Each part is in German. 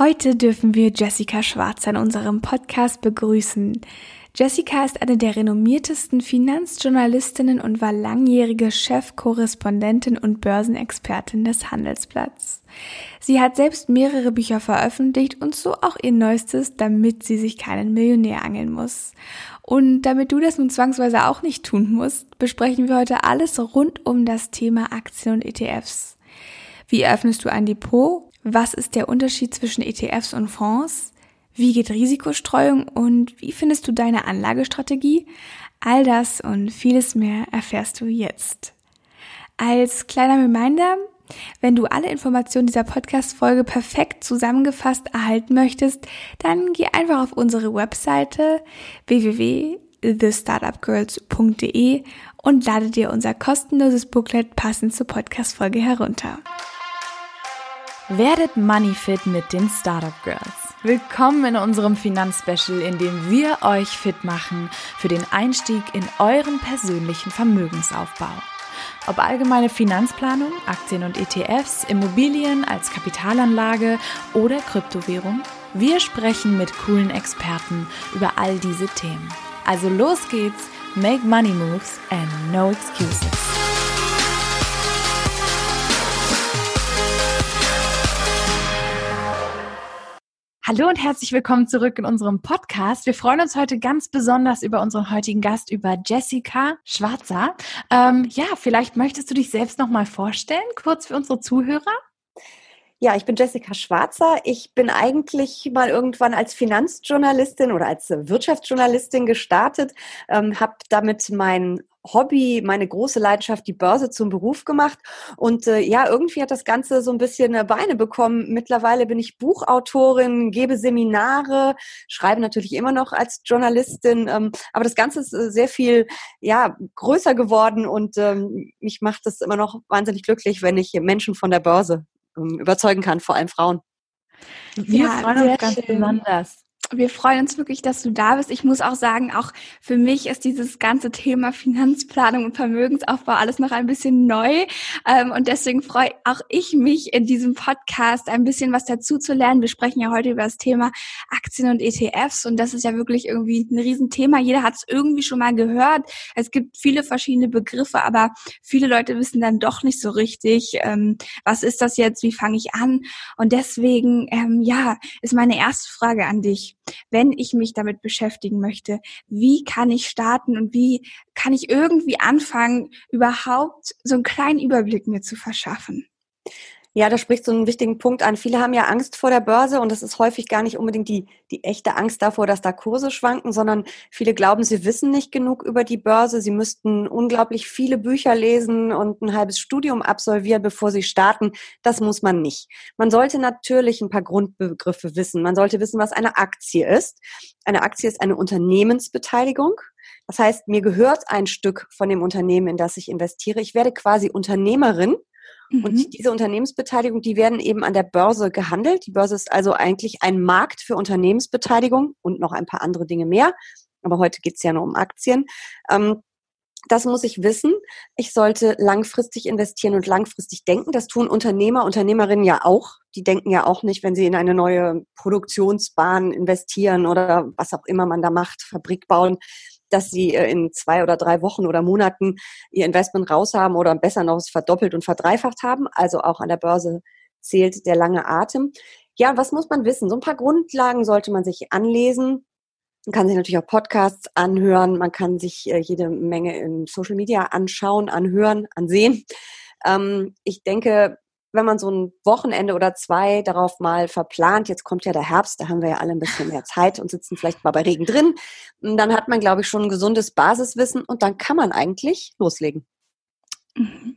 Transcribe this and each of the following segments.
Heute dürfen wir Jessica Schwarz in unserem Podcast begrüßen. Jessica ist eine der renommiertesten Finanzjournalistinnen und war langjährige Chefkorrespondentin und Börsenexpertin des Handelsblatts. Sie hat selbst mehrere Bücher veröffentlicht und so auch ihr neuestes, damit sie sich keinen Millionär angeln muss. Und damit du das nun zwangsweise auch nicht tun musst, besprechen wir heute alles rund um das Thema Aktien und ETFs. Wie öffnest du ein Depot? Was ist der Unterschied zwischen ETFs und Fonds? Wie geht Risikostreuung und wie findest du deine Anlagestrategie? All das und vieles mehr erfährst du jetzt. Als kleiner Reminder, wenn du alle Informationen dieser Podcast-Folge perfekt zusammengefasst erhalten möchtest, dann geh einfach auf unsere Webseite www.thestartupgirls.de und lade dir unser kostenloses Booklet passend zur Podcast-Folge herunter. Werdet Moneyfit mit den Startup Girls. Willkommen in unserem Finanzspecial, in dem wir euch fit machen für den Einstieg in euren persönlichen Vermögensaufbau. Ob allgemeine Finanzplanung, Aktien und ETFs, Immobilien als Kapitalanlage oder Kryptowährung, wir sprechen mit coolen Experten über all diese Themen. Also los geht's, make money moves and no excuses. Hallo und herzlich willkommen zurück in unserem Podcast. Wir freuen uns heute ganz besonders über unseren heutigen Gast, über Jessica Schwarzer. Ähm, ja, vielleicht möchtest du dich selbst noch mal vorstellen, kurz für unsere Zuhörer? Ja, ich bin Jessica Schwarzer. Ich bin eigentlich mal irgendwann als Finanzjournalistin oder als Wirtschaftsjournalistin gestartet, ähm, habe damit mein Hobby, meine große Leidenschaft, die Börse zum Beruf gemacht. Und äh, ja, irgendwie hat das Ganze so ein bisschen äh, Beine bekommen. Mittlerweile bin ich Buchautorin, gebe Seminare, schreibe natürlich immer noch als Journalistin. Ähm, aber das Ganze ist äh, sehr viel ja, größer geworden und ähm, mich macht es immer noch wahnsinnig glücklich, wenn ich Menschen von der Börse ähm, überzeugen kann, vor allem Frauen. Wir ja, freuen uns ganz schön. besonders. Wir freuen uns wirklich, dass du da bist. Ich muss auch sagen, auch für mich ist dieses ganze Thema Finanzplanung und Vermögensaufbau alles noch ein bisschen neu. Ähm, und deswegen freue auch ich mich in diesem Podcast ein bisschen was dazu zu lernen. Wir sprechen ja heute über das Thema Aktien und ETFs. Und das ist ja wirklich irgendwie ein Riesenthema. Jeder hat es irgendwie schon mal gehört. Es gibt viele verschiedene Begriffe, aber viele Leute wissen dann doch nicht so richtig, ähm, was ist das jetzt? Wie fange ich an? Und deswegen, ähm, ja, ist meine erste Frage an dich wenn ich mich damit beschäftigen möchte, wie kann ich starten und wie kann ich irgendwie anfangen, überhaupt so einen kleinen Überblick mir zu verschaffen? Ja, da spricht so einen wichtigen Punkt an. Viele haben ja Angst vor der Börse und das ist häufig gar nicht unbedingt die, die echte Angst davor, dass da Kurse schwanken, sondern viele glauben, sie wissen nicht genug über die Börse. Sie müssten unglaublich viele Bücher lesen und ein halbes Studium absolvieren, bevor sie starten. Das muss man nicht. Man sollte natürlich ein paar Grundbegriffe wissen. Man sollte wissen, was eine Aktie ist. Eine Aktie ist eine Unternehmensbeteiligung. Das heißt, mir gehört ein Stück von dem Unternehmen, in das ich investiere. Ich werde quasi Unternehmerin und mhm. diese Unternehmensbeteiligung, die werden eben an der Börse gehandelt. Die Börse ist also eigentlich ein Markt für Unternehmensbeteiligung und noch ein paar andere Dinge mehr. Aber heute geht es ja nur um Aktien. Ähm, das muss ich wissen. Ich sollte langfristig investieren und langfristig denken. Das tun Unternehmer, Unternehmerinnen ja auch. Die denken ja auch nicht, wenn sie in eine neue Produktionsbahn investieren oder was auch immer man da macht, Fabrik bauen, dass sie äh, in zwei oder drei Wochen oder Monaten ihr Investment raus haben oder besser noch es verdoppelt und verdreifacht haben. Also auch an der Börse zählt der lange Atem. Ja, was muss man wissen? So ein paar Grundlagen sollte man sich anlesen. Man kann sich natürlich auch Podcasts anhören. Man kann sich äh, jede Menge in Social Media anschauen, anhören, ansehen. Ähm, ich denke, wenn man so ein Wochenende oder zwei darauf mal verplant, jetzt kommt ja der Herbst, da haben wir ja alle ein bisschen mehr Zeit und sitzen vielleicht mal bei Regen drin, dann hat man, glaube ich, schon ein gesundes Basiswissen und dann kann man eigentlich loslegen. Mhm.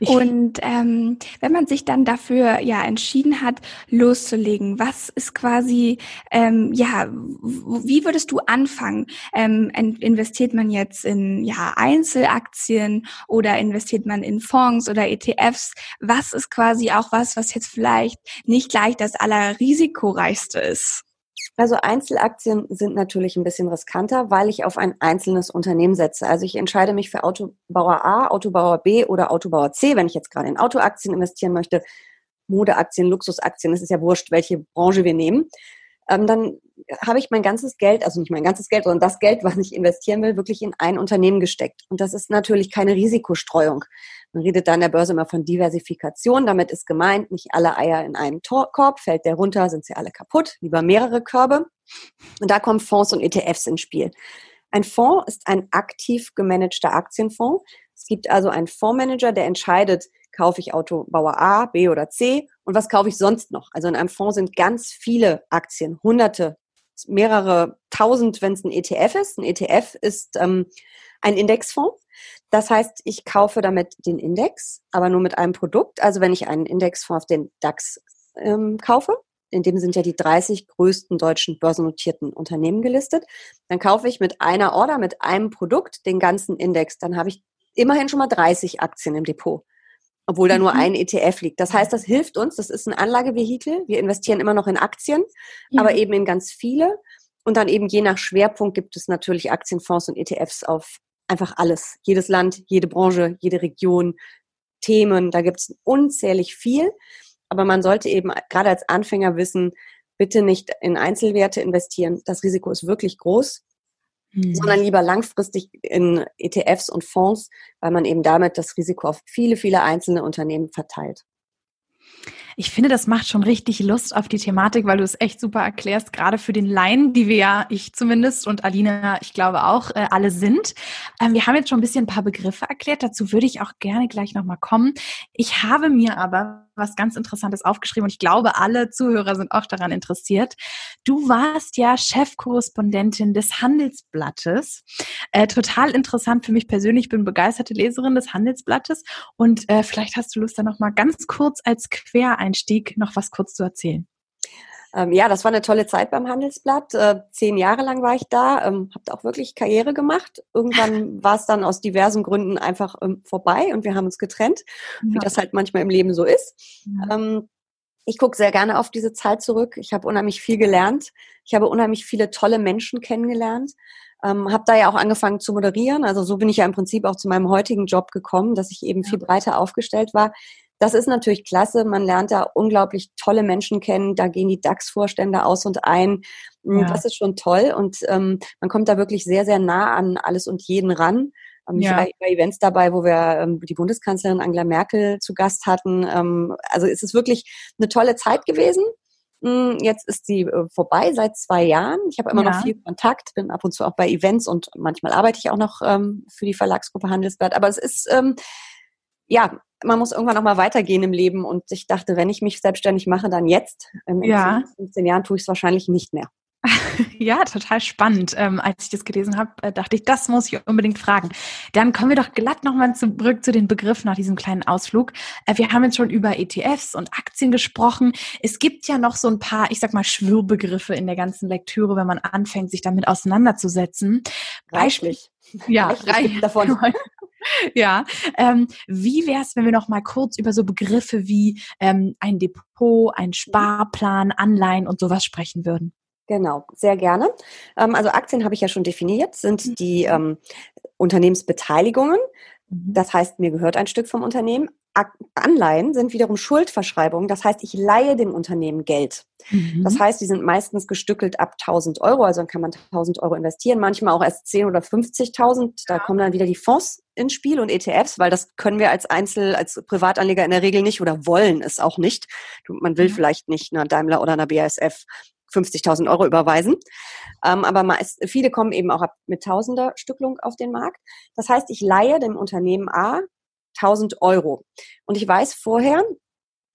Und ähm, wenn man sich dann dafür ja entschieden hat, loszulegen, was ist quasi ähm, ja, wie würdest du anfangen? Ähm, investiert man jetzt in ja Einzelaktien oder investiert man in Fonds oder ETFs? Was ist quasi auch was, was jetzt vielleicht nicht gleich das allerrisikoreichste ist? Also Einzelaktien sind natürlich ein bisschen riskanter, weil ich auf ein einzelnes Unternehmen setze. Also ich entscheide mich für Autobauer A, Autobauer B oder Autobauer C, wenn ich jetzt gerade in Autoaktien investieren möchte. Modeaktien, Luxusaktien, es ist ja wurscht, welche Branche wir nehmen, ähm, dann habe ich mein ganzes Geld, also nicht mein ganzes Geld, sondern das Geld, was ich investieren will, wirklich in ein Unternehmen gesteckt. Und das ist natürlich keine Risikostreuung. Man redet da an der Börse immer von Diversifikation. Damit ist gemeint, nicht alle Eier in einen Korb, fällt der runter, sind sie alle kaputt, lieber mehrere Körbe. Und da kommen Fonds und ETFs ins Spiel. Ein Fonds ist ein aktiv gemanagter Aktienfonds. Es gibt also einen Fondsmanager, der entscheidet, kaufe ich Autobauer A, B oder C und was kaufe ich sonst noch? Also in einem Fonds sind ganz viele Aktien, hunderte, mehrere tausend, wenn es ein ETF ist. Ein ETF ist ähm, ein Indexfonds. Das heißt, ich kaufe damit den Index, aber nur mit einem Produkt. Also wenn ich einen Indexfonds auf den DAX ähm, kaufe, in dem sind ja die 30 größten deutschen börsennotierten Unternehmen gelistet, dann kaufe ich mit einer Order, mit einem Produkt den ganzen Index. Dann habe ich immerhin schon mal 30 Aktien im Depot obwohl da nur mhm. ein ETF liegt. Das heißt, das hilft uns, das ist ein Anlagevehikel. Wir investieren immer noch in Aktien, ja. aber eben in ganz viele. Und dann eben je nach Schwerpunkt gibt es natürlich Aktienfonds und ETFs auf einfach alles. Jedes Land, jede Branche, jede Region, Themen, da gibt es unzählig viel. Aber man sollte eben gerade als Anfänger wissen, bitte nicht in Einzelwerte investieren. Das Risiko ist wirklich groß mhm. sondern lieber langfristig in ETFs und Fonds, weil man eben damit das Risiko auf viele, viele einzelne Unternehmen verteilt. Ich finde, das macht schon richtig Lust auf die Thematik, weil du es echt super erklärst, gerade für den Laien, die wir ja, ich zumindest und Alina, ich glaube auch, äh, alle sind. Ähm, wir haben jetzt schon ein bisschen ein paar Begriffe erklärt, dazu würde ich auch gerne gleich nochmal kommen. Ich habe mir aber was ganz Interessantes aufgeschrieben und ich glaube, alle Zuhörer sind auch daran interessiert. Du warst ja Chefkorrespondentin des Handelsblattes. Äh, total interessant für mich persönlich. Ich bin begeisterte Leserin des Handelsblattes und äh, vielleicht hast du Lust, da noch mal ganz kurz als Quereinstieg noch was kurz zu erzählen. Ähm, ja, das war eine tolle Zeit beim Handelsblatt. Äh, zehn Jahre lang war ich da, ähm, habe auch wirklich Karriere gemacht. Irgendwann war es dann aus diversen Gründen einfach ähm, vorbei und wir haben uns getrennt, ja. wie das halt manchmal im Leben so ist. Ja. Ähm, ich gucke sehr gerne auf diese Zeit zurück. Ich habe unheimlich viel gelernt. Ich habe unheimlich viele tolle Menschen kennengelernt. Ähm, habe da ja auch angefangen zu moderieren. Also so bin ich ja im Prinzip auch zu meinem heutigen Job gekommen, dass ich eben viel breiter aufgestellt war. Das ist natürlich klasse. Man lernt da unglaublich tolle Menschen kennen. Da gehen die DAX-Vorstände aus und ein. Mm, ja. Das ist schon toll. Und ähm, man kommt da wirklich sehr, sehr nah an alles und jeden ran. Ähm, ja. Ich war bei Events dabei, wo wir ähm, die Bundeskanzlerin Angela Merkel zu Gast hatten. Ähm, also es ist wirklich eine tolle Zeit gewesen. Mm, jetzt ist sie äh, vorbei seit zwei Jahren. Ich habe immer ja. noch viel Kontakt, bin ab und zu auch bei Events und manchmal arbeite ich auch noch ähm, für die Verlagsgruppe Handelsblatt. Aber es ist ähm, ja man muss irgendwann noch mal weitergehen im Leben. Und ich dachte, wenn ich mich selbstständig mache, dann jetzt. In ja. 15 Jahren tue ich es wahrscheinlich nicht mehr. Ja, total spannend. Ähm, als ich das gelesen habe, äh, dachte ich, das muss ich unbedingt fragen. Dann kommen wir doch glatt nochmal zurück zu den Begriffen nach diesem kleinen Ausflug. Äh, wir haben jetzt schon über ETFs und Aktien gesprochen. Es gibt ja noch so ein paar, ich sag mal, Schwürbegriffe in der ganzen Lektüre, wenn man anfängt, sich damit auseinanderzusetzen. Reichlich. Ja, reichlich davon. Ja, ähm, wie wäre es, wenn wir noch mal kurz über so Begriffe wie ähm, ein Depot, ein Sparplan, Anleihen und sowas sprechen würden? Genau, sehr gerne. Ähm, also Aktien habe ich ja schon definiert, sind mhm. die ähm, Unternehmensbeteiligungen. Mhm. Das heißt, mir gehört ein Stück vom Unternehmen. Anleihen sind wiederum Schuldverschreibungen. Das heißt, ich leihe dem Unternehmen Geld. Mhm. Das heißt, die sind meistens gestückelt ab 1000 Euro. Also dann kann man 1000 Euro investieren, manchmal auch erst 10 oder 50.000. Da kommen dann wieder die Fonds ins Spiel und ETFs, weil das können wir als Einzel, als Privatanleger in der Regel nicht oder wollen es auch nicht. Man will mhm. vielleicht nicht einer Daimler oder einer BASF 50.000 Euro überweisen. Ähm, aber meist, viele kommen eben auch mit Tausender Stücklung auf den Markt. Das heißt, ich leihe dem Unternehmen A 1000 Euro. Und ich weiß vorher,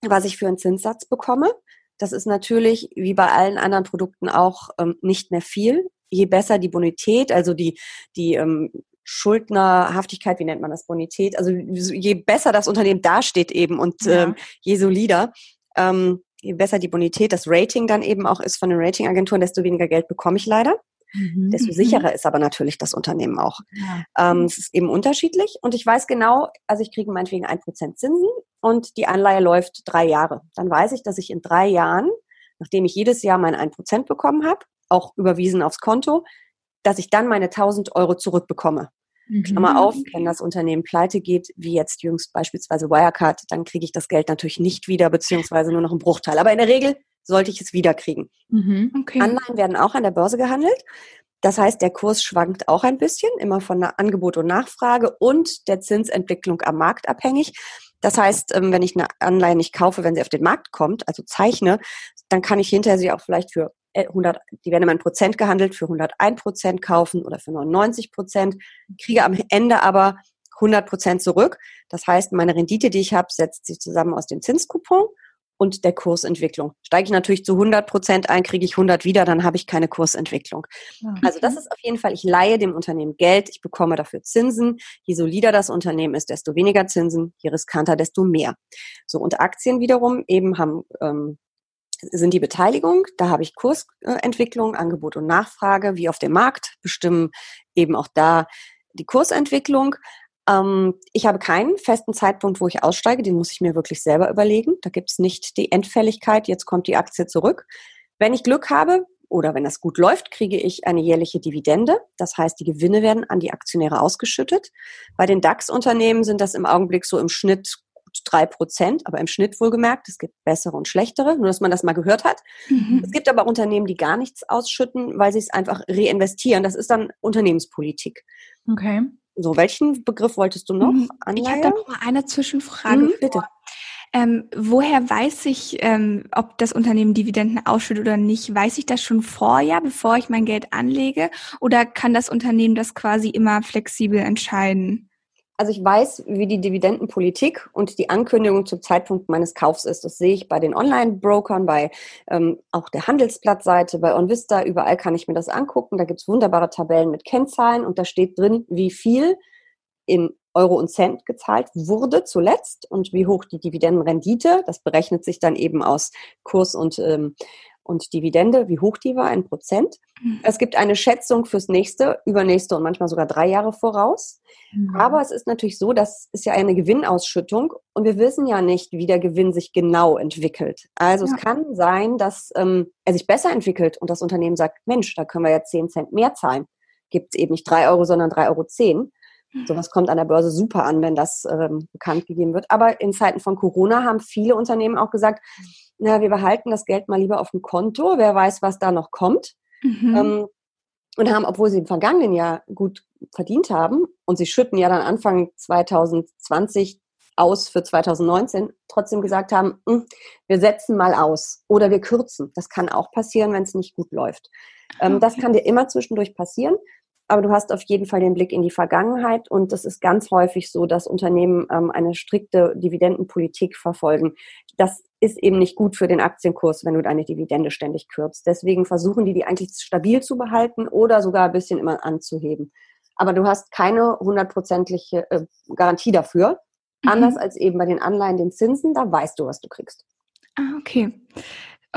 was ich für einen Zinssatz bekomme. Das ist natürlich wie bei allen anderen Produkten auch ähm, nicht mehr viel. Je besser die Bonität, also die, die ähm, Schuldnerhaftigkeit, wie nennt man das, Bonität, also je besser das Unternehmen dasteht eben und ja. ähm, je solider, ähm, je besser die Bonität, das Rating dann eben auch ist von den Ratingagenturen, desto weniger Geld bekomme ich leider. Mhm. Desto sicherer ist aber natürlich das Unternehmen auch. Ja. Ähm, es ist eben unterschiedlich und ich weiß genau, also ich kriege meinetwegen ein Prozent Zinsen und die Anleihe läuft drei Jahre. Dann weiß ich, dass ich in drei Jahren, nachdem ich jedes Jahr mein ein Prozent bekommen habe, auch überwiesen aufs Konto, dass ich dann meine 1000 Euro zurückbekomme. Mhm. Klammer auf, wenn das Unternehmen pleite geht, wie jetzt jüngst beispielsweise Wirecard, dann kriege ich das Geld natürlich nicht wieder, beziehungsweise nur noch einen Bruchteil. Aber in der Regel sollte ich es wiederkriegen. Mhm. Okay. Anleihen werden auch an der Börse gehandelt. Das heißt, der Kurs schwankt auch ein bisschen, immer von der Angebot und Nachfrage und der Zinsentwicklung am Markt abhängig. Das heißt, ähm, wenn ich eine Anleihe nicht kaufe, wenn sie auf den Markt kommt, also zeichne, dann kann ich hinterher sie auch vielleicht für 100, äh, die werden immer in Prozent gehandelt, für 101 Prozent kaufen oder für 99 Prozent, kriege am Ende aber 100 Prozent zurück. Das heißt, meine Rendite, die ich habe, setzt sich zusammen aus dem Zinskupon und der Kursentwicklung. Steige ich natürlich zu 100 Prozent ein, kriege ich 100 wieder, dann habe ich keine Kursentwicklung. Also das ist auf jeden Fall, ich leihe dem Unternehmen Geld, ich bekomme dafür Zinsen. Je solider das Unternehmen ist, desto weniger Zinsen, je riskanter, desto mehr. So, und Aktien wiederum eben haben, ähm, sind die Beteiligung, da habe ich Kursentwicklung, Angebot und Nachfrage, wie auf dem Markt, bestimmen eben auch da die Kursentwicklung. Ähm, ich habe keinen festen Zeitpunkt, wo ich aussteige, den muss ich mir wirklich selber überlegen. Da gibt es nicht die Endfälligkeit, jetzt kommt die Aktie zurück. Wenn ich Glück habe oder wenn das gut läuft, kriege ich eine jährliche Dividende. Das heißt, die Gewinne werden an die Aktionäre ausgeschüttet. Bei den DAX-Unternehmen sind das im Augenblick so im Schnitt drei Prozent, aber im Schnitt wohlgemerkt. Es gibt bessere und schlechtere, nur dass man das mal gehört hat. Mhm. Es gibt aber Unternehmen, die gar nichts ausschütten, weil sie es einfach reinvestieren. Das ist dann Unternehmenspolitik. Okay. So, welchen Begriff wolltest du noch? Mhm. Ich habe da noch mal eine Zwischenfrage. Mhm, bitte. Ähm, woher weiß ich, ähm, ob das Unternehmen Dividenden ausschüttet oder nicht? Weiß ich das schon vorher, bevor ich mein Geld anlege? Oder kann das Unternehmen das quasi immer flexibel entscheiden? Also ich weiß, wie die Dividendenpolitik und die Ankündigung zum Zeitpunkt meines Kaufs ist. Das sehe ich bei den Online-Brokern, bei ähm, auch der Handelsblattseite, bei OnVista. Überall kann ich mir das angucken. Da gibt es wunderbare Tabellen mit Kennzahlen und da steht drin, wie viel in Euro und Cent gezahlt wurde zuletzt und wie hoch die Dividendenrendite. Das berechnet sich dann eben aus Kurs und ähm, und Dividende, wie hoch die war in Prozent. Mhm. Es gibt eine Schätzung fürs nächste, übernächste und manchmal sogar drei Jahre voraus. Mhm. Aber es ist natürlich so, das ist ja eine Gewinnausschüttung und wir wissen ja nicht, wie der Gewinn sich genau entwickelt. Also ja. es kann sein, dass ähm, er sich besser entwickelt und das Unternehmen sagt, Mensch, da können wir ja 10 Cent mehr zahlen. Gibt es eben nicht drei Euro, sondern drei Euro. zehn. Sowas kommt an der Börse super an, wenn das ähm, bekannt gegeben wird. Aber in Zeiten von Corona haben viele Unternehmen auch gesagt, na, wir behalten das Geld mal lieber auf dem Konto, wer weiß, was da noch kommt. Mhm. Ähm, und haben, obwohl sie im vergangenen Jahr gut verdient haben und sie schütten ja dann Anfang 2020 aus für 2019, trotzdem gesagt haben, hm, wir setzen mal aus oder wir kürzen. Das kann auch passieren, wenn es nicht gut läuft. Ähm, okay. Das kann dir immer zwischendurch passieren aber du hast auf jeden Fall den Blick in die Vergangenheit und es ist ganz häufig so, dass Unternehmen ähm, eine strikte Dividendenpolitik verfolgen. Das ist eben nicht gut für den Aktienkurs, wenn du deine Dividende ständig kürzt. Deswegen versuchen die, die eigentlich stabil zu behalten oder sogar ein bisschen immer anzuheben. Aber du hast keine hundertprozentige äh, Garantie dafür. Mhm. Anders als eben bei den Anleihen, den Zinsen, da weißt du, was du kriegst. Ah, okay.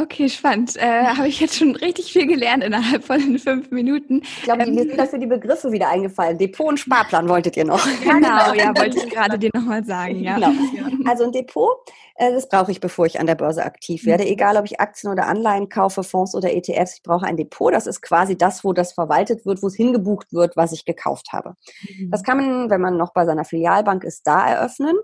Okay, spannend. Äh, Habe ich jetzt schon richtig viel gelernt innerhalb von den fünf Minuten. Ich glaube, ähm, mir sind dafür die Begriffe wieder eingefallen. Depot und Sparplan wolltet ihr noch. Genau, ja, wollte ich gerade dir nochmal sagen. Ja. Genau. Also ein Depot, äh, das brauche ich, bevor ich an der Börse aktiv werde. Mhm. Egal, ob ich Aktien oder Anleihen kaufe, Fonds oder ETFs, ich brauche ein Depot. Das ist quasi das, wo das verwaltet wird, wo es hingebucht wird, was ich gekauft habe. Mhm. Das kann man, wenn man noch bei seiner Filialbank ist, da eröffnen.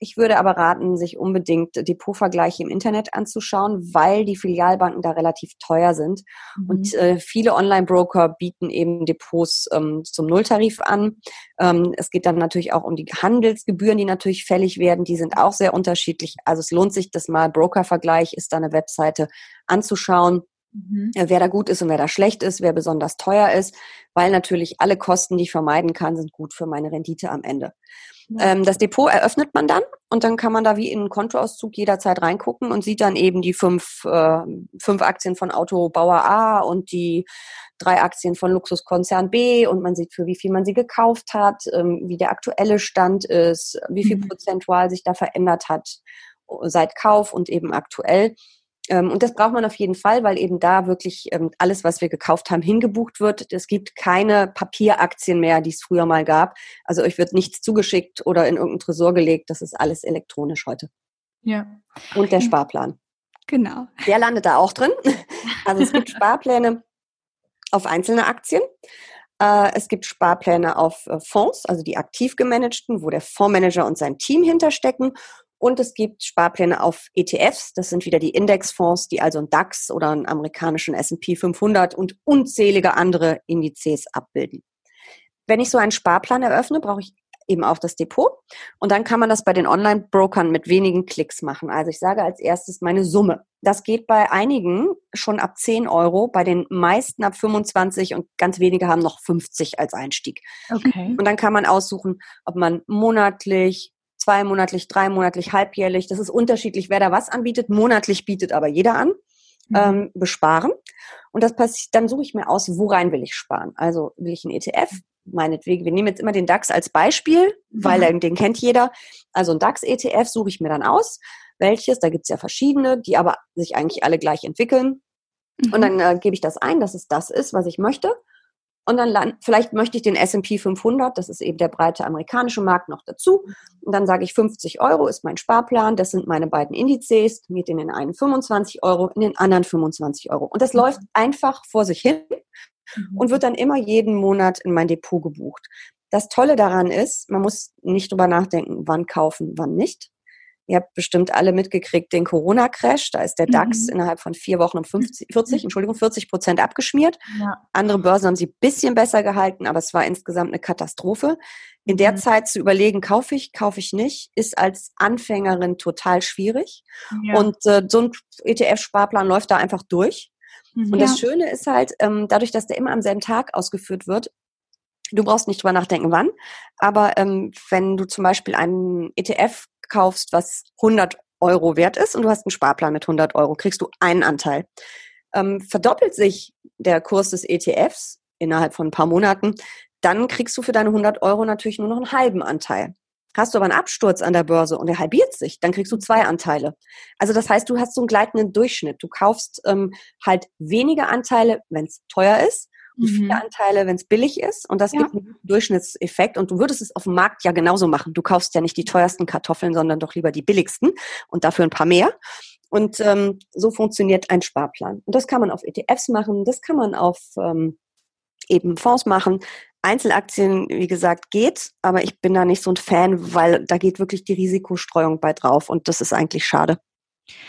Ich würde aber raten, sich unbedingt Depotvergleiche im Internet anzuschauen, weil die Filialbanken da relativ teuer sind. Mhm. Und äh, viele Online-Broker bieten eben Depots ähm, zum Nulltarif an. Ähm, es geht dann natürlich auch um die Handelsgebühren, die natürlich fällig werden. Die sind auch sehr unterschiedlich. Also es lohnt sich, das mal Broker-Vergleich ist da eine Webseite anzuschauen. Mhm. Wer da gut ist und wer da schlecht ist, wer besonders teuer ist, weil natürlich alle Kosten, die ich vermeiden kann, sind gut für meine Rendite am Ende. Ähm, das Depot eröffnet man dann und dann kann man da wie in einen Kontoauszug jederzeit reingucken und sieht dann eben die fünf, äh, fünf Aktien von Autobauer A und die drei Aktien von Luxuskonzern B und man sieht, für wie viel man sie gekauft hat, ähm, wie der aktuelle Stand ist, wie viel mhm. prozentual sich da verändert hat seit Kauf und eben aktuell. Ähm, und das braucht man auf jeden Fall, weil eben da wirklich ähm, alles, was wir gekauft haben, hingebucht wird. Es gibt keine Papieraktien mehr, die es früher mal gab. Also euch wird nichts zugeschickt oder in irgendein Tresor gelegt. Das ist alles elektronisch heute. Ja. Und der Sparplan. Genau. Der landet da auch drin. Also es gibt Sparpläne auf einzelne Aktien. Äh, es gibt Sparpläne auf äh, Fonds, also die aktiv gemanagten, wo der Fondsmanager und sein Team hinterstecken. Und es gibt Sparpläne auf ETFs. Das sind wieder die Indexfonds, die also einen DAX oder einen amerikanischen S&P 500 und unzählige andere Indizes abbilden. Wenn ich so einen Sparplan eröffne, brauche ich eben auch das Depot. Und dann kann man das bei den Online-Brokern mit wenigen Klicks machen. Also ich sage als erstes meine Summe. Das geht bei einigen schon ab 10 Euro, bei den meisten ab 25 und ganz wenige haben noch 50 als Einstieg. Okay. Und dann kann man aussuchen, ob man monatlich, zweimonatlich, dreimonatlich, halbjährlich, das ist unterschiedlich, wer da was anbietet. Monatlich bietet aber jeder an. Mhm. Ähm, besparen. Und das passiert, dann suche ich mir aus, worein will ich sparen. Also will ich einen ETF, meinetwegen, wir nehmen jetzt immer den DAX als Beispiel, weil mhm. den kennt jeder. Also ein DAX-ETF suche ich mir dann aus. Welches? Da gibt es ja verschiedene, die aber sich eigentlich alle gleich entwickeln. Mhm. Und dann äh, gebe ich das ein, dass es das ist, was ich möchte. Und dann land, vielleicht möchte ich den S&P 500, das ist eben der breite amerikanische Markt, noch dazu. Und dann sage ich 50 Euro ist mein Sparplan, das sind meine beiden Indizes, mit in den einen 25 Euro, in den anderen 25 Euro. Und das mhm. läuft einfach vor sich hin und mhm. wird dann immer jeden Monat in mein Depot gebucht. Das Tolle daran ist, man muss nicht drüber nachdenken, wann kaufen, wann nicht. Ihr habt bestimmt alle mitgekriegt den Corona-Crash. Da ist der DAX mhm. innerhalb von vier Wochen um 50, 40, mhm. Entschuldigung, 40 Prozent abgeschmiert. Ja. Andere Börsen haben sie bisschen besser gehalten, aber es war insgesamt eine Katastrophe. In der mhm. Zeit zu überlegen, kaufe ich, kaufe ich nicht, ist als Anfängerin total schwierig. Ja. Und äh, so ein ETF-Sparplan läuft da einfach durch. Mhm. Und das Schöne ist halt, ähm, dadurch, dass der immer am selben Tag ausgeführt wird, du brauchst nicht drüber nachdenken, wann, aber ähm, wenn du zum Beispiel einen ETF kaufst, was 100 Euro wert ist und du hast einen Sparplan mit 100 Euro, kriegst du einen Anteil. Ähm, verdoppelt sich der Kurs des ETFs innerhalb von ein paar Monaten, dann kriegst du für deine 100 Euro natürlich nur noch einen halben Anteil. Hast du aber einen Absturz an der Börse und er halbiert sich, dann kriegst du zwei Anteile. Also das heißt, du hast so einen gleitenden Durchschnitt. Du kaufst ähm, halt weniger Anteile, wenn es teuer ist, und mhm. viele Anteile, wenn es billig ist. Und das ja. gibt einen Durchschnittseffekt. Und du würdest es auf dem Markt ja genauso machen. Du kaufst ja nicht die teuersten Kartoffeln, sondern doch lieber die billigsten und dafür ein paar mehr. Und ähm, so funktioniert ein Sparplan. Und das kann man auf ETFs machen, das kann man auf ähm, eben Fonds machen. Einzelaktien, wie gesagt, geht, aber ich bin da nicht so ein Fan, weil da geht wirklich die Risikostreuung bei drauf und das ist eigentlich schade.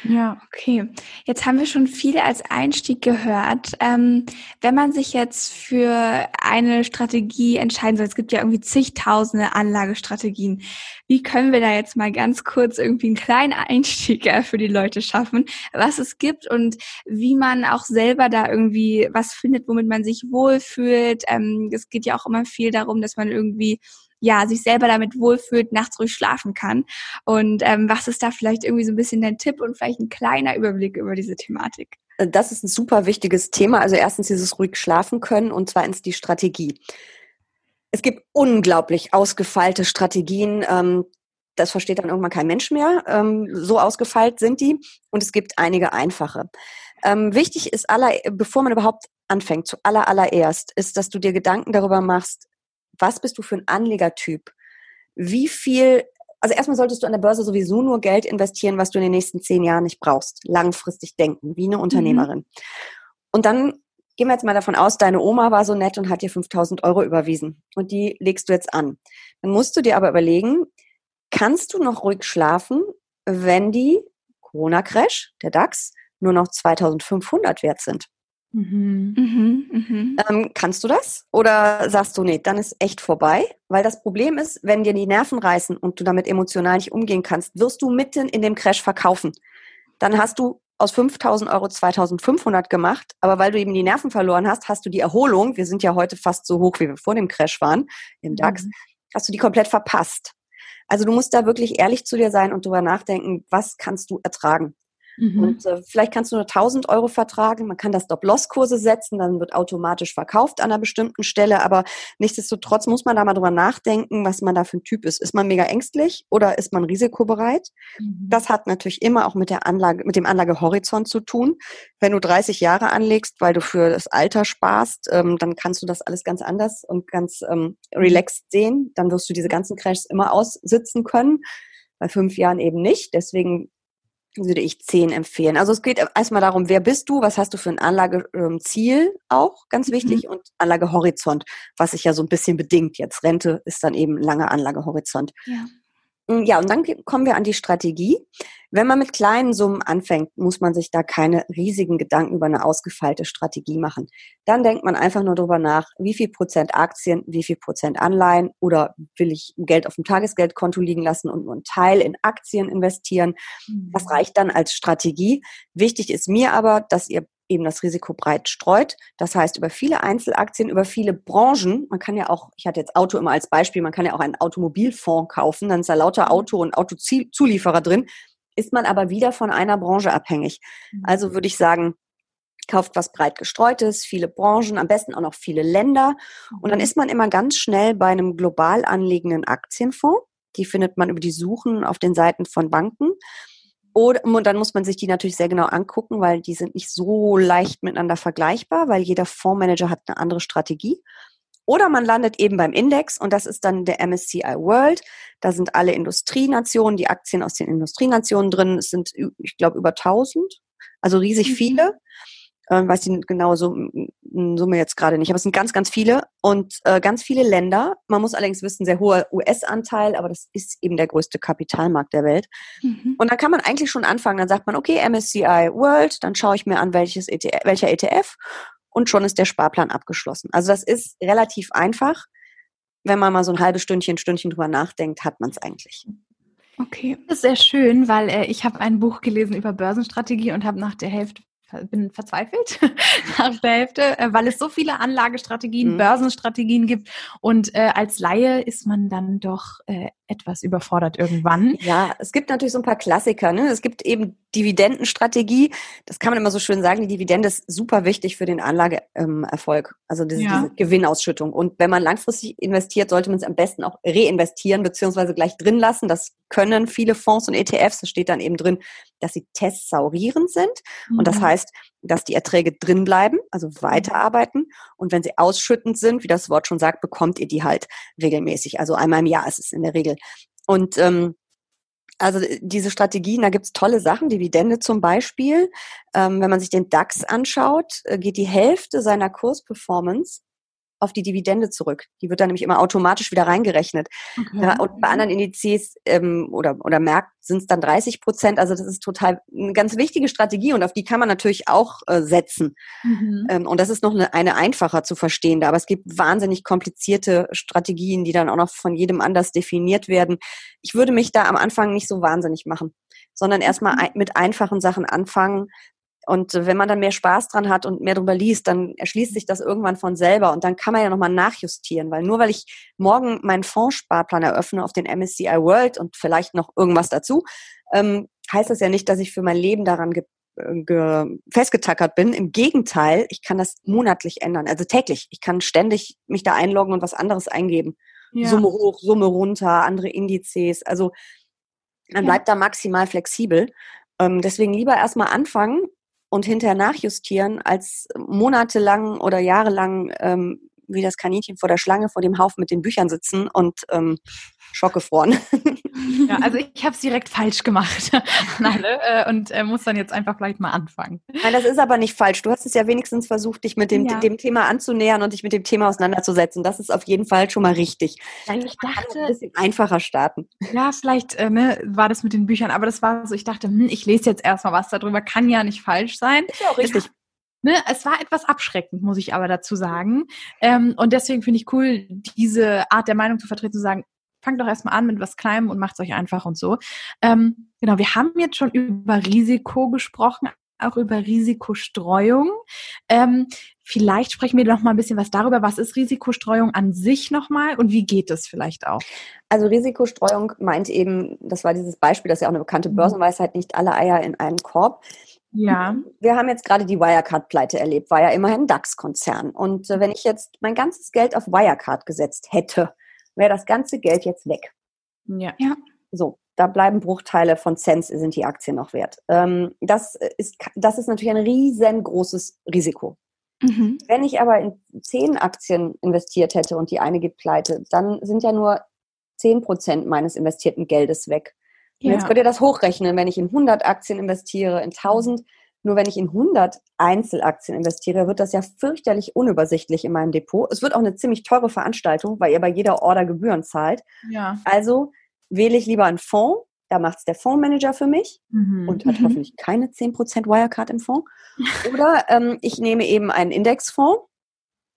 Ja, okay. Jetzt haben wir schon viel als Einstieg gehört. Ähm, wenn man sich jetzt für eine Strategie entscheiden soll, es gibt ja irgendwie zigtausende Anlagestrategien. Wie können wir da jetzt mal ganz kurz irgendwie einen kleinen Einstieg äh, für die Leute schaffen, was es gibt und wie man auch selber da irgendwie was findet, womit man sich wohlfühlt? Ähm, es geht ja auch immer viel darum, dass man irgendwie ja, sich selber damit wohlfühlt, nachts ruhig schlafen kann. Und ähm, was ist da vielleicht irgendwie so ein bisschen dein Tipp und vielleicht ein kleiner Überblick über diese Thematik? Das ist ein super wichtiges Thema. Also erstens dieses ruhig schlafen können und zweitens die Strategie. Es gibt unglaublich ausgefeilte Strategien. Ähm, das versteht dann irgendwann kein Mensch mehr. Ähm, so ausgefeilt sind die. Und es gibt einige einfache. Ähm, wichtig ist aller, bevor man überhaupt anfängt, zu aller, allererst, ist, dass du dir Gedanken darüber machst, was bist du für ein Anlegertyp? Wie viel, also erstmal solltest du an der Börse sowieso nur Geld investieren, was du in den nächsten zehn Jahren nicht brauchst. Langfristig denken, wie eine mhm. Unternehmerin. Mhm. Und dann gehen wir jetzt mal davon aus, deine Oma war so nett und hat dir 5000 Euro überwiesen und die legst du jetzt an. Dann musst du dir aber überlegen, kannst du noch ruhig schlafen, wenn die Corona-Crash, der DAX, nur noch 2500 wert sind? Mhm. Mhm, mhm. Ähm, kannst du das? Oder sagst du, nee, dann ist echt vorbei? Weil das Problem ist, wenn dir die Nerven reißen und du damit emotional nicht umgehen kannst, wirst du mitten in dem Crash verkaufen. Dann hast du aus 5000 Euro 2500 gemacht, aber weil du eben die Nerven verloren hast, hast du die Erholung, wir sind ja heute fast so hoch, wie wir vor dem Crash waren, im DAX, mhm. hast du die komplett verpasst. Also du musst da wirklich ehrlich zu dir sein und drüber nachdenken, was kannst du ertragen? Mhm. Und äh, vielleicht kannst du nur 1000 Euro vertragen. Man kann das Stop-Loss-Kurse setzen, dann wird automatisch verkauft an einer bestimmten Stelle. Aber nichtsdestotrotz muss man da mal drüber nachdenken, was man da für ein Typ ist. Ist man mega ängstlich oder ist man risikobereit? Mhm. Das hat natürlich immer auch mit der Anlage, mit dem Anlagehorizont zu tun. Wenn du 30 Jahre anlegst, weil du für das Alter sparst, ähm, dann kannst du das alles ganz anders und ganz ähm, relaxed sehen. Dann wirst du diese ganzen Crashs immer aussitzen können bei fünf Jahren eben nicht. Deswegen würde ich zehn empfehlen. Also es geht erstmal darum, wer bist du, was hast du für ein Anlageziel auch, ganz mhm. wichtig, mhm. und Anlagehorizont, was sich ja so ein bisschen bedingt jetzt. Rente ist dann eben langer Anlagehorizont. Ja. Mm, ja, und dann kommen wir an die Strategie. Wenn man mit kleinen Summen anfängt, muss man sich da keine riesigen Gedanken über eine ausgefeilte Strategie machen. Dann denkt man einfach nur darüber nach, wie viel Prozent Aktien, wie viel Prozent Anleihen oder will ich Geld auf dem Tagesgeldkonto liegen lassen und nur einen Teil in Aktien investieren. Das mhm. reicht dann als Strategie. Wichtig ist mir aber, dass ihr eben das Risiko breit streut. Das heißt, über viele Einzelaktien, über viele Branchen. Man kann ja auch, ich hatte jetzt Auto immer als Beispiel, man kann ja auch einen Automobilfonds kaufen, dann ist da lauter mhm. Auto- und Autozulieferer drin, ist man aber wieder von einer Branche abhängig. Mhm. Also würde ich sagen, kauft was breit gestreutes, viele Branchen, am besten auch noch viele Länder. Und dann mhm. ist man immer ganz schnell bei einem global anlegenden Aktienfonds. Die findet man über die Suchen auf den Seiten von Banken. Oder, und dann muss man sich die natürlich sehr genau angucken, weil die sind nicht so leicht miteinander vergleichbar, weil jeder Fondsmanager hat eine andere Strategie. Oder man landet eben beim Index und das ist dann der MSCI World. Da sind alle Industrienationen, die Aktien aus den Industrienationen drin. Es sind, ich glaube, über 1000, also riesig mhm. viele äh, weiß die genaue Summe jetzt gerade nicht, aber es sind ganz, ganz viele und äh, ganz viele Länder. Man muss allerdings wissen, sehr hoher US-Anteil, aber das ist eben der größte Kapitalmarkt der Welt. Mhm. Und dann kann man eigentlich schon anfangen, dann sagt man, okay, MSCI World, dann schaue ich mir an, welches ETF, welcher ETF und schon ist der Sparplan abgeschlossen. Also das ist relativ einfach. Wenn man mal so ein halbes Stündchen, Stündchen drüber nachdenkt, hat man es eigentlich. Okay, das ist sehr schön, weil äh, ich habe ein Buch gelesen über Börsenstrategie und habe nach der Hälfte bin verzweifelt nach der Hälfte, äh, weil es so viele Anlagestrategien, mhm. Börsenstrategien gibt und äh, als Laie ist man dann doch äh, etwas überfordert irgendwann. Ja, es gibt natürlich so ein paar Klassiker. Ne? Es gibt eben Dividendenstrategie. Das kann man immer so schön sagen. Die Dividende ist super wichtig für den Anlageerfolg. Ähm, also diese, ja. diese, Gewinnausschüttung. Und wenn man langfristig investiert, sollte man es am besten auch reinvestieren beziehungsweise gleich drin lassen. Das können viele Fonds und ETFs. Das steht dann eben drin, dass sie testsaurierend sind. Mhm. Und das mhm. heißt, dass die Erträge drin bleiben, also weiterarbeiten. Und wenn sie ausschüttend sind, wie das Wort schon sagt, bekommt ihr die halt regelmäßig. Also einmal im Jahr ist es in der Regel. Und ähm, also diese Strategien, da gibt's tolle Sachen, Dividende zum Beispiel. Ähm, wenn man sich den DAX anschaut, äh, geht die Hälfte seiner Kursperformance auf die Dividende zurück. Die wird dann nämlich immer automatisch wieder reingerechnet. Okay. Ja, und bei anderen Indizes ähm, oder, oder Märkten sind es dann 30 Prozent. Also das ist total eine ganz wichtige Strategie und auf die kann man natürlich auch äh, setzen. Mhm. Ähm, und das ist noch eine, eine einfacher zu verstehende. Aber es gibt wahnsinnig komplizierte Strategien, die dann auch noch von jedem anders definiert werden. Ich würde mich da am Anfang nicht so wahnsinnig machen sondern erstmal mhm. mit einfachen Sachen anfangen, und wenn man dann mehr Spaß dran hat und mehr darüber liest, dann erschließt sich das irgendwann von selber und dann kann man ja nochmal nachjustieren, weil nur weil ich morgen meinen Fondssparplan eröffne auf den MSCI World und vielleicht noch irgendwas dazu, ähm, heißt das ja nicht, dass ich für mein Leben daran ge ge festgetackert bin. Im Gegenteil, ich kann das monatlich ändern, also täglich. Ich kann ständig mich da einloggen und was anderes eingeben. Ja. Summe hoch, Summe runter, andere Indizes. Also man bleibt ja. da maximal flexibel. Ähm, deswegen lieber erstmal anfangen und hinterher nachjustieren, als monatelang oder jahrelang ähm, wie das Kaninchen vor der Schlange vor dem Haufen mit den Büchern sitzen und ähm, schockgefroren. Ja, also ich habe es direkt falsch gemacht alle, äh, und äh, muss dann jetzt einfach vielleicht mal anfangen. Nein, das ist aber nicht falsch. Du hast es ja wenigstens versucht, dich mit dem, ja. dem Thema anzunähern und dich mit dem Thema auseinanderzusetzen. Das ist auf jeden Fall schon mal richtig. Ja, ich dachte, ein bisschen einfacher starten. Ja, vielleicht äh, ne, war das mit den Büchern, aber das war so, ich dachte, hm, ich lese jetzt erstmal was darüber, kann ja nicht falsch sein. Ist ja auch richtig. Ne, es war etwas abschreckend, muss ich aber dazu sagen. Ähm, und deswegen finde ich cool, diese Art der Meinung zu vertreten, zu sagen, fangt doch erstmal an mit was Kleinem und macht es euch einfach und so. Ähm, genau, wir haben jetzt schon über Risiko gesprochen, auch über Risikostreuung. Ähm, vielleicht sprechen wir noch mal ein bisschen was darüber. Was ist Risikostreuung an sich nochmal und wie geht es vielleicht auch? Also Risikostreuung meint eben, das war dieses Beispiel, das ist ja auch eine bekannte mhm. Börsenweisheit, nicht alle Eier in einen Korb. Ja. Wir haben jetzt gerade die Wirecard-Pleite erlebt, war ja immerhin ein DAX-Konzern. Und äh, wenn ich jetzt mein ganzes Geld auf Wirecard gesetzt hätte, wäre das ganze Geld jetzt weg. Ja. ja. So, da bleiben Bruchteile von Cents, sind die Aktien noch wert. Ähm, das, ist, das ist natürlich ein riesengroßes Risiko. Mhm. Wenn ich aber in zehn Aktien investiert hätte und die eine geht pleite, dann sind ja nur zehn Prozent meines investierten Geldes weg. Ja. Jetzt könnt ihr das hochrechnen, wenn ich in 100 Aktien investiere, in 1000. Nur wenn ich in 100 Einzelaktien investiere, wird das ja fürchterlich unübersichtlich in meinem Depot. Es wird auch eine ziemlich teure Veranstaltung, weil ihr bei jeder Order Gebühren zahlt. Ja. Also wähle ich lieber einen Fonds. Da macht es der Fondsmanager für mich mhm. und hat mhm. hoffentlich keine 10% Wirecard im Fonds. Oder ähm, ich nehme eben einen Indexfonds.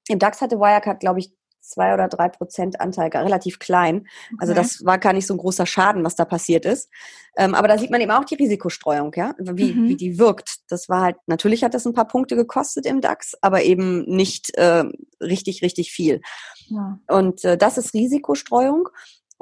Im DAX hatte Wirecard, glaube ich, zwei oder drei Prozent Anteil, relativ klein. Also okay. das war gar nicht so ein großer Schaden, was da passiert ist. Ähm, aber da sieht man eben auch die Risikostreuung, ja, wie, mhm. wie die wirkt. Das war halt, natürlich hat das ein paar Punkte gekostet im DAX, aber eben nicht äh, richtig, richtig viel. Ja. Und äh, das ist Risikostreuung.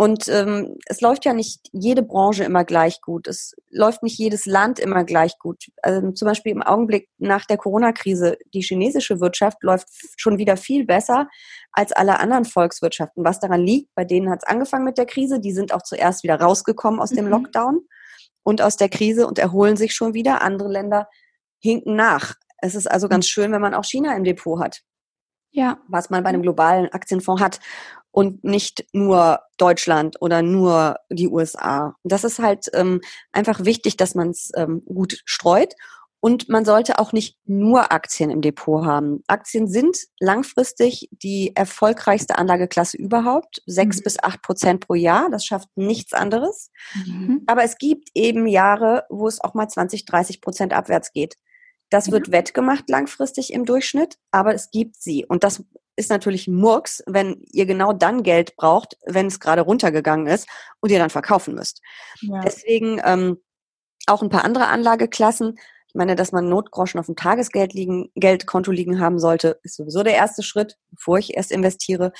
Und ähm, es läuft ja nicht jede Branche immer gleich gut. Es läuft nicht jedes Land immer gleich gut. Also zum Beispiel im Augenblick nach der Corona-Krise, die chinesische Wirtschaft läuft schon wieder viel besser als alle anderen Volkswirtschaften. Was daran liegt, bei denen hat es angefangen mit der Krise. Die sind auch zuerst wieder rausgekommen aus dem mhm. Lockdown und aus der Krise und erholen sich schon wieder. Andere Länder hinken nach. Es ist also ganz schön, wenn man auch China im Depot hat. Ja. Was man bei einem globalen Aktienfonds hat und nicht nur Deutschland oder nur die USA. Das ist halt ähm, einfach wichtig, dass man es ähm, gut streut. Und man sollte auch nicht nur Aktien im Depot haben. Aktien sind langfristig die erfolgreichste Anlageklasse überhaupt. Sechs mhm. bis acht Prozent pro Jahr. Das schafft nichts anderes. Mhm. Aber es gibt eben Jahre, wo es auch mal 20, 30 Prozent abwärts geht. Das wird wettgemacht langfristig im Durchschnitt, aber es gibt sie. Und das ist natürlich Murks, wenn ihr genau dann Geld braucht, wenn es gerade runtergegangen ist und ihr dann verkaufen müsst. Ja. Deswegen ähm, auch ein paar andere Anlageklassen. Ich meine, dass man Notgroschen auf dem Tagesgeld liegen, Geldkonto liegen haben sollte, ist sowieso der erste Schritt, bevor ich erst investiere.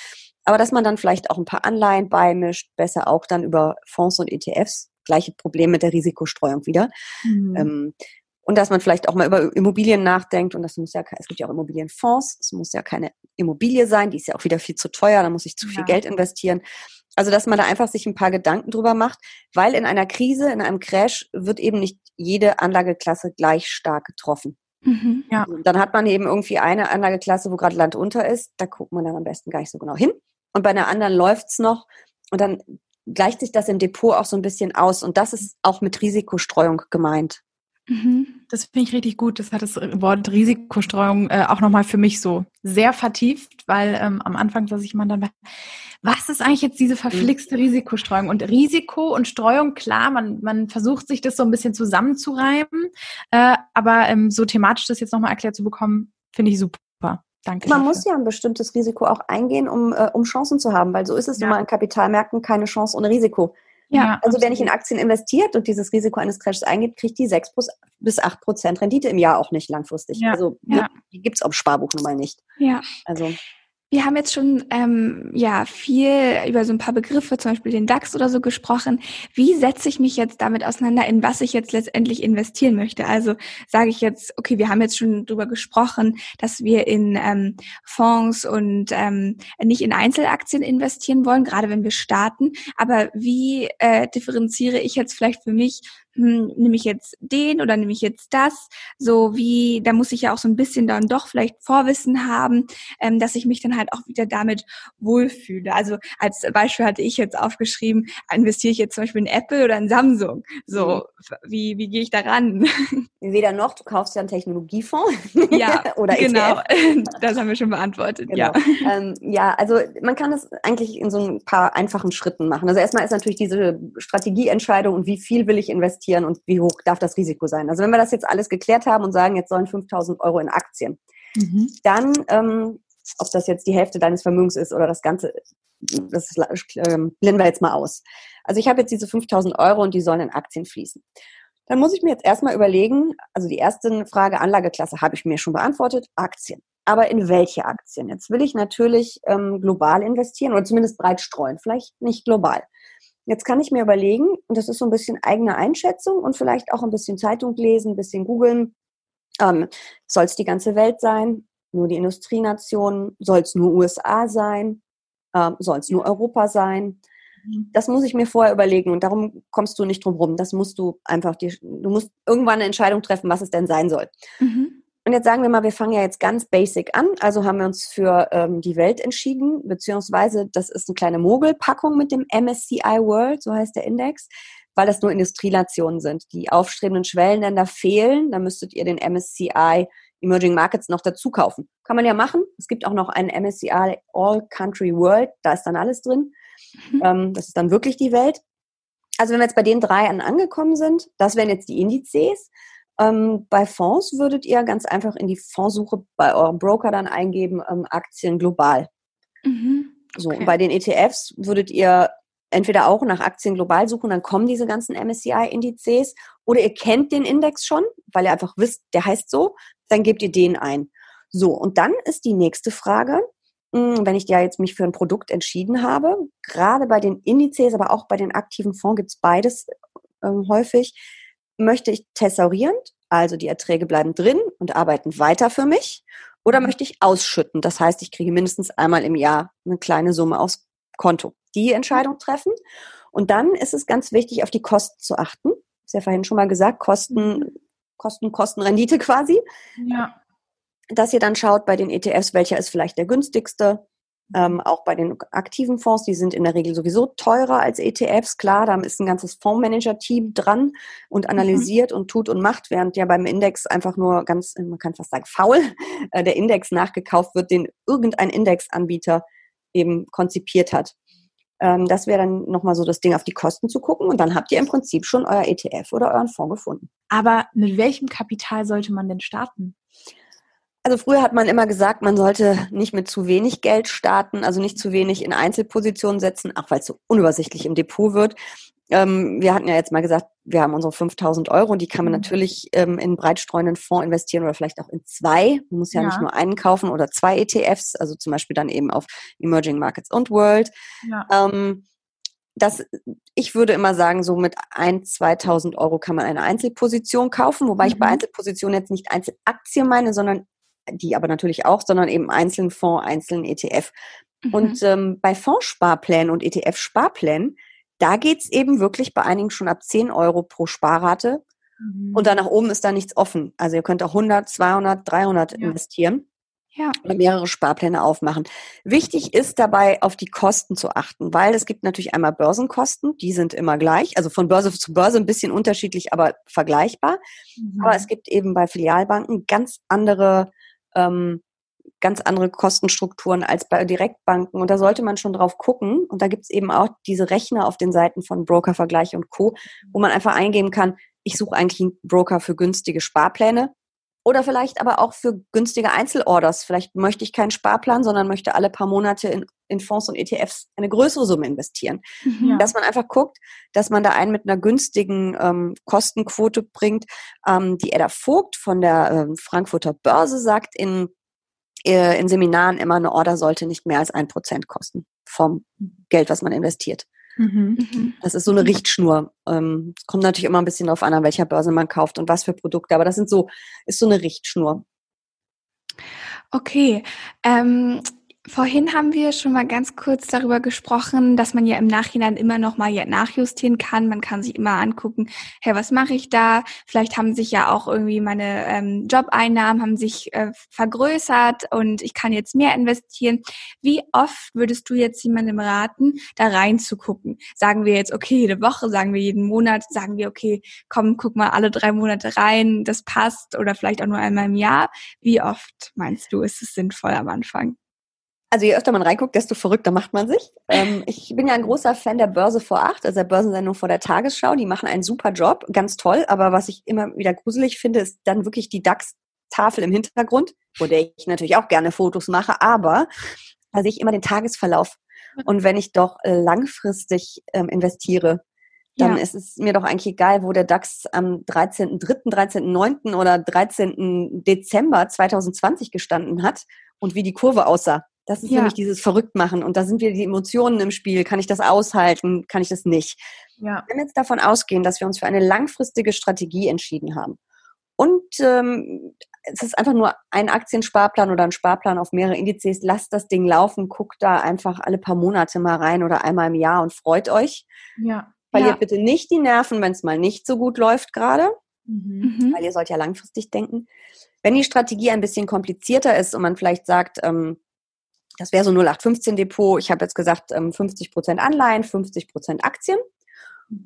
Aber dass man dann vielleicht auch ein paar Anleihen beimischt, besser auch dann über Fonds und ETFs. Gleiche Problem mit der Risikostreuung wieder. Mhm. Ähm, und dass man vielleicht auch mal über Immobilien nachdenkt und das muss ja, es gibt ja auch Immobilienfonds, es muss ja keine Immobilie sein, die ist ja auch wieder viel zu teuer, da muss ich zu viel ja. Geld investieren. Also, dass man da einfach sich ein paar Gedanken drüber macht, weil in einer Krise, in einem Crash wird eben nicht jede Anlageklasse gleich stark getroffen. Mhm, ja. Dann hat man eben irgendwie eine Anlageklasse, wo gerade Land unter ist, da guckt man dann am besten gar nicht so genau hin. Und bei einer anderen läuft's noch und dann gleicht sich das im Depot auch so ein bisschen aus. Und das ist auch mit Risikostreuung gemeint. Mhm. Das finde ich richtig gut. Das hat das Wort Risikostreuung äh, auch nochmal für mich so sehr vertieft, weil ähm, am Anfang saß ich mal dann bei, was ist eigentlich jetzt diese verflixte mhm. Risikostreuung? Und Risiko und Streuung, klar, man, man versucht sich das so ein bisschen zusammenzureiben, äh, aber ähm, so thematisch das jetzt nochmal erklärt zu bekommen, finde ich super. Danke. Man dafür. muss ja ein bestimmtes Risiko auch eingehen, um, äh, um Chancen zu haben, weil so ist es ja. nun mal in Kapitalmärkten keine Chance ohne Risiko. Ja, also wenn ich in Aktien investiert und dieses Risiko eines Crashes eingeht, kriegt die sechs bis acht Prozent Rendite im Jahr auch nicht langfristig. Ja, also ja. die gibt's auf Sparbuch nun mal nicht. Ja. Also wir haben jetzt schon ähm, ja viel über so ein paar Begriffe, zum Beispiel den DAX oder so gesprochen. Wie setze ich mich jetzt damit auseinander, in was ich jetzt letztendlich investieren möchte? Also sage ich jetzt, okay, wir haben jetzt schon drüber gesprochen, dass wir in ähm, Fonds und ähm, nicht in Einzelaktien investieren wollen, gerade wenn wir starten. Aber wie äh, differenziere ich jetzt vielleicht für mich hm, nehme ich jetzt den oder nehme ich jetzt das? So wie, da muss ich ja auch so ein bisschen dann doch vielleicht Vorwissen haben, ähm, dass ich mich dann halt auch wieder damit wohlfühle. Also als Beispiel hatte ich jetzt aufgeschrieben, investiere ich jetzt zum Beispiel in Apple oder in Samsung? So, mhm. wie, wie gehe ich da ran? Weder noch, du kaufst ja einen Technologiefonds. Ja, oder genau. ETF. Das haben wir schon beantwortet. Genau. Ja. Ähm, ja, also man kann das eigentlich in so ein paar einfachen Schritten machen. Also erstmal ist natürlich diese Strategieentscheidung und wie viel will ich investieren investieren und wie hoch darf das Risiko sein. Also wenn wir das jetzt alles geklärt haben und sagen, jetzt sollen 5000 Euro in Aktien, mhm. dann, ähm, ob das jetzt die Hälfte deines Vermögens ist oder das Ganze, das ähm, blenden wir jetzt mal aus. Also ich habe jetzt diese 5000 Euro und die sollen in Aktien fließen. Dann muss ich mir jetzt erstmal überlegen, also die erste Frage Anlageklasse habe ich mir schon beantwortet, Aktien. Aber in welche Aktien? Jetzt will ich natürlich ähm, global investieren oder zumindest breit streuen, vielleicht nicht global. Jetzt kann ich mir überlegen, und das ist so ein bisschen eigene Einschätzung und vielleicht auch ein bisschen Zeitung lesen, ein bisschen googeln. Ähm, soll es die ganze Welt sein? Nur die Industrienationen? Soll es nur USA sein? Ähm, soll es nur Europa sein? Mhm. Das muss ich mir vorher überlegen und darum kommst du nicht drum rum. Das musst du einfach, die, du musst irgendwann eine Entscheidung treffen, was es denn sein soll. Mhm. Und jetzt sagen wir mal, wir fangen ja jetzt ganz basic an. Also haben wir uns für ähm, die Welt entschieden, beziehungsweise das ist eine kleine Mogelpackung mit dem MSCI World, so heißt der Index. weil das nur Industrienationen sind. Die aufstrebenden Schwellenländer fehlen, dann müsstet ihr den MSCI Emerging Markets noch dazu kaufen. Kann man ja machen. Es gibt auch noch einen MSCI All Country World, da ist dann alles drin. Mhm. Ähm, das ist dann wirklich die Welt. Also wenn wir jetzt bei den drei angekommen sind, das wären jetzt die Indizes. Ähm, bei Fonds würdet ihr ganz einfach in die Fondssuche bei eurem Broker dann eingeben, ähm, Aktien global. Mhm. Okay. So, bei den ETFs würdet ihr entweder auch nach Aktien global suchen, dann kommen diese ganzen MSCI-Indizes, oder ihr kennt den Index schon, weil ihr einfach wisst, der heißt so, dann gebt ihr den ein. So, und dann ist die nächste Frage, hm, wenn ich ja jetzt mich für ein Produkt entschieden habe, gerade bei den Indizes, aber auch bei den aktiven Fonds gibt es beides ähm, häufig, möchte ich thesaurierend, also die Erträge bleiben drin und arbeiten weiter für mich, oder mhm. möchte ich ausschütten? Das heißt, ich kriege mindestens einmal im Jahr eine kleine Summe aufs Konto. Die Entscheidung treffen. Und dann ist es ganz wichtig, auf die Kosten zu achten. Ich habe ja vorhin schon mal gesagt, Kosten, mhm. Kosten, Kosten, Rendite quasi. Ja. Dass ihr dann schaut bei den ETFs, welcher ist vielleicht der günstigste, ähm, auch bei den aktiven Fonds, die sind in der Regel sowieso teurer als ETFs. Klar, da ist ein ganzes Fondsmanager-Team dran und mhm. analysiert mhm. und tut und macht, während ja beim Index einfach nur ganz, man kann fast sagen, faul, äh, der Index nachgekauft wird, den irgendein Indexanbieter eben konzipiert hat. Ähm, das wäre dann nochmal so das Ding, auf die Kosten zu gucken und dann habt ihr im Prinzip schon euer ETF oder euren Fonds gefunden. Aber mit welchem Kapital sollte man denn starten? Also früher hat man immer gesagt, man sollte nicht mit zu wenig Geld starten, also nicht zu wenig in Einzelpositionen setzen, auch weil es so unübersichtlich im Depot wird. Ähm, wir hatten ja jetzt mal gesagt, wir haben unsere 5000 Euro und die kann man mhm. natürlich ähm, in breitstreuenden Fonds investieren oder vielleicht auch in zwei. Man muss ja, ja, nicht nur einen kaufen oder zwei ETFs, also zum Beispiel dann eben auf Emerging Markets und World. Ja. Ähm, das, ich würde immer sagen, so mit 1.000, 2.000 Euro kann man eine Einzelposition kaufen, wobei mhm. ich bei mhm. Einzelpositionen jetzt nicht Einzelaktien meine, sondern die aber natürlich auch, sondern eben einzelnen Fonds, einzelnen ETF. Mhm. Und ähm, bei Fondssparplänen und ETF-Sparplänen, da geht's eben wirklich bei einigen schon ab 10 Euro pro Sparrate. Mhm. Und dann nach oben ist da nichts offen. Also ihr könnt auch 100, 200, 300 ja. investieren. Ja. Oder mehrere Sparpläne aufmachen. Wichtig ist dabei, auf die Kosten zu achten, weil es gibt natürlich einmal Börsenkosten, die sind immer gleich, also von Börse zu Börse ein bisschen unterschiedlich, aber vergleichbar. Mhm. Aber es gibt eben bei Filialbanken ganz andere ähm, ganz andere Kostenstrukturen als bei Direktbanken. Und da sollte man schon drauf gucken. Und da gibt es eben auch diese Rechner auf den Seiten von Brokervergleich und Co., wo man einfach eingeben kann, ich suche eigentlich einen Broker für günstige Sparpläne oder vielleicht aber auch für günstige Einzelorders. Vielleicht möchte ich keinen Sparplan, sondern möchte alle paar Monate in, in Fonds und ETFs eine größere Summe investieren. Mhm. Dass man einfach guckt, dass man da einen mit einer günstigen ähm, Kostenquote bringt. Ähm, die Edda Vogt von der ähm, Frankfurter Börse sagt in, äh, in Seminaren immer, eine Order sollte nicht mehr als ein Prozent kosten vom Geld, was man investiert. Mhm. mhm. Das ist so eine Richtschnur. Ähm, kommt natürlich immer ein bisschen darauf an, an welcher Börse man kauft und was für Produkte, aber das sind so, ist so eine Richtschnur. Okay. Ähm, Vorhin haben wir schon mal ganz kurz darüber gesprochen, dass man ja im Nachhinein immer noch mal nachjustieren kann. Man kann sich immer angucken, hey, was mache ich da? Vielleicht haben sich ja auch irgendwie meine ähm, Jobeinnahmen haben sich äh, vergrößert und ich kann jetzt mehr investieren. Wie oft würdest du jetzt jemandem raten, da reinzugucken? Sagen wir jetzt, okay, jede Woche, sagen wir jeden Monat, sagen wir, okay, komm, guck mal alle drei Monate rein, das passt oder vielleicht auch nur einmal im Jahr. Wie oft meinst du, ist es sinnvoll am Anfang? Also je öfter man reinguckt, desto verrückter macht man sich. Ähm, ich bin ja ein großer Fan der Börse vor acht, also der Börsensendung vor der Tagesschau. Die machen einen super Job, ganz toll. Aber was ich immer wieder gruselig finde, ist dann wirklich die DAX-Tafel im Hintergrund, wo der ich natürlich auch gerne Fotos mache. Aber da sehe ich immer den Tagesverlauf. Und wenn ich doch langfristig ähm, investiere, dann ja. ist es mir doch eigentlich egal, wo der DAX am 13.3., 13.9. oder 13. Dezember 2020 gestanden hat und wie die Kurve aussah. Das ist ja. nämlich dieses Verrücktmachen. Und da sind wir die Emotionen im Spiel. Kann ich das aushalten? Kann ich das nicht? Ja. Wenn wir jetzt davon ausgehen, dass wir uns für eine langfristige Strategie entschieden haben und ähm, es ist einfach nur ein Aktiensparplan oder ein Sparplan auf mehrere Indizes, lasst das Ding laufen, guckt da einfach alle paar Monate mal rein oder einmal im Jahr und freut euch. Ja. Verliert ja. bitte nicht die Nerven, wenn es mal nicht so gut läuft gerade, mhm. weil ihr sollt ja langfristig denken. Wenn die Strategie ein bisschen komplizierter ist und man vielleicht sagt, ähm, das wäre so 0815 Depot. Ich habe jetzt gesagt, 50 ähm, Prozent Anleihen, 50 Prozent Aktien.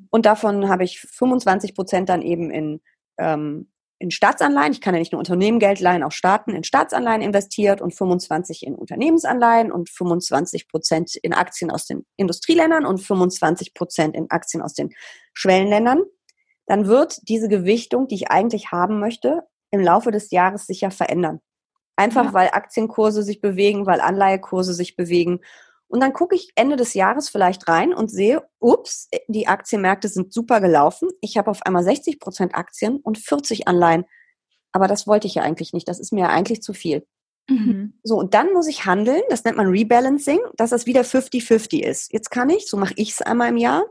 Und davon habe ich 25 Prozent dann eben in, ähm, in Staatsanleihen. Ich kann ja nicht nur Unternehmen Geld leihen, auch Staaten in Staatsanleihen investiert und 25 in Unternehmensanleihen und 25 Prozent in Aktien aus den Industrieländern und 25 Prozent in Aktien aus den Schwellenländern. Dann wird diese Gewichtung, die ich eigentlich haben möchte, im Laufe des Jahres sicher verändern. Einfach ja. weil Aktienkurse sich bewegen, weil Anleihekurse sich bewegen. Und dann gucke ich Ende des Jahres vielleicht rein und sehe, ups, die Aktienmärkte sind super gelaufen. Ich habe auf einmal 60 Prozent Aktien und 40 Anleihen. Aber das wollte ich ja eigentlich nicht. Das ist mir ja eigentlich zu viel. Mhm. So, und dann muss ich handeln. Das nennt man Rebalancing, dass das wieder 50-50 ist. Jetzt kann ich, so mache ich es einmal im Jahr,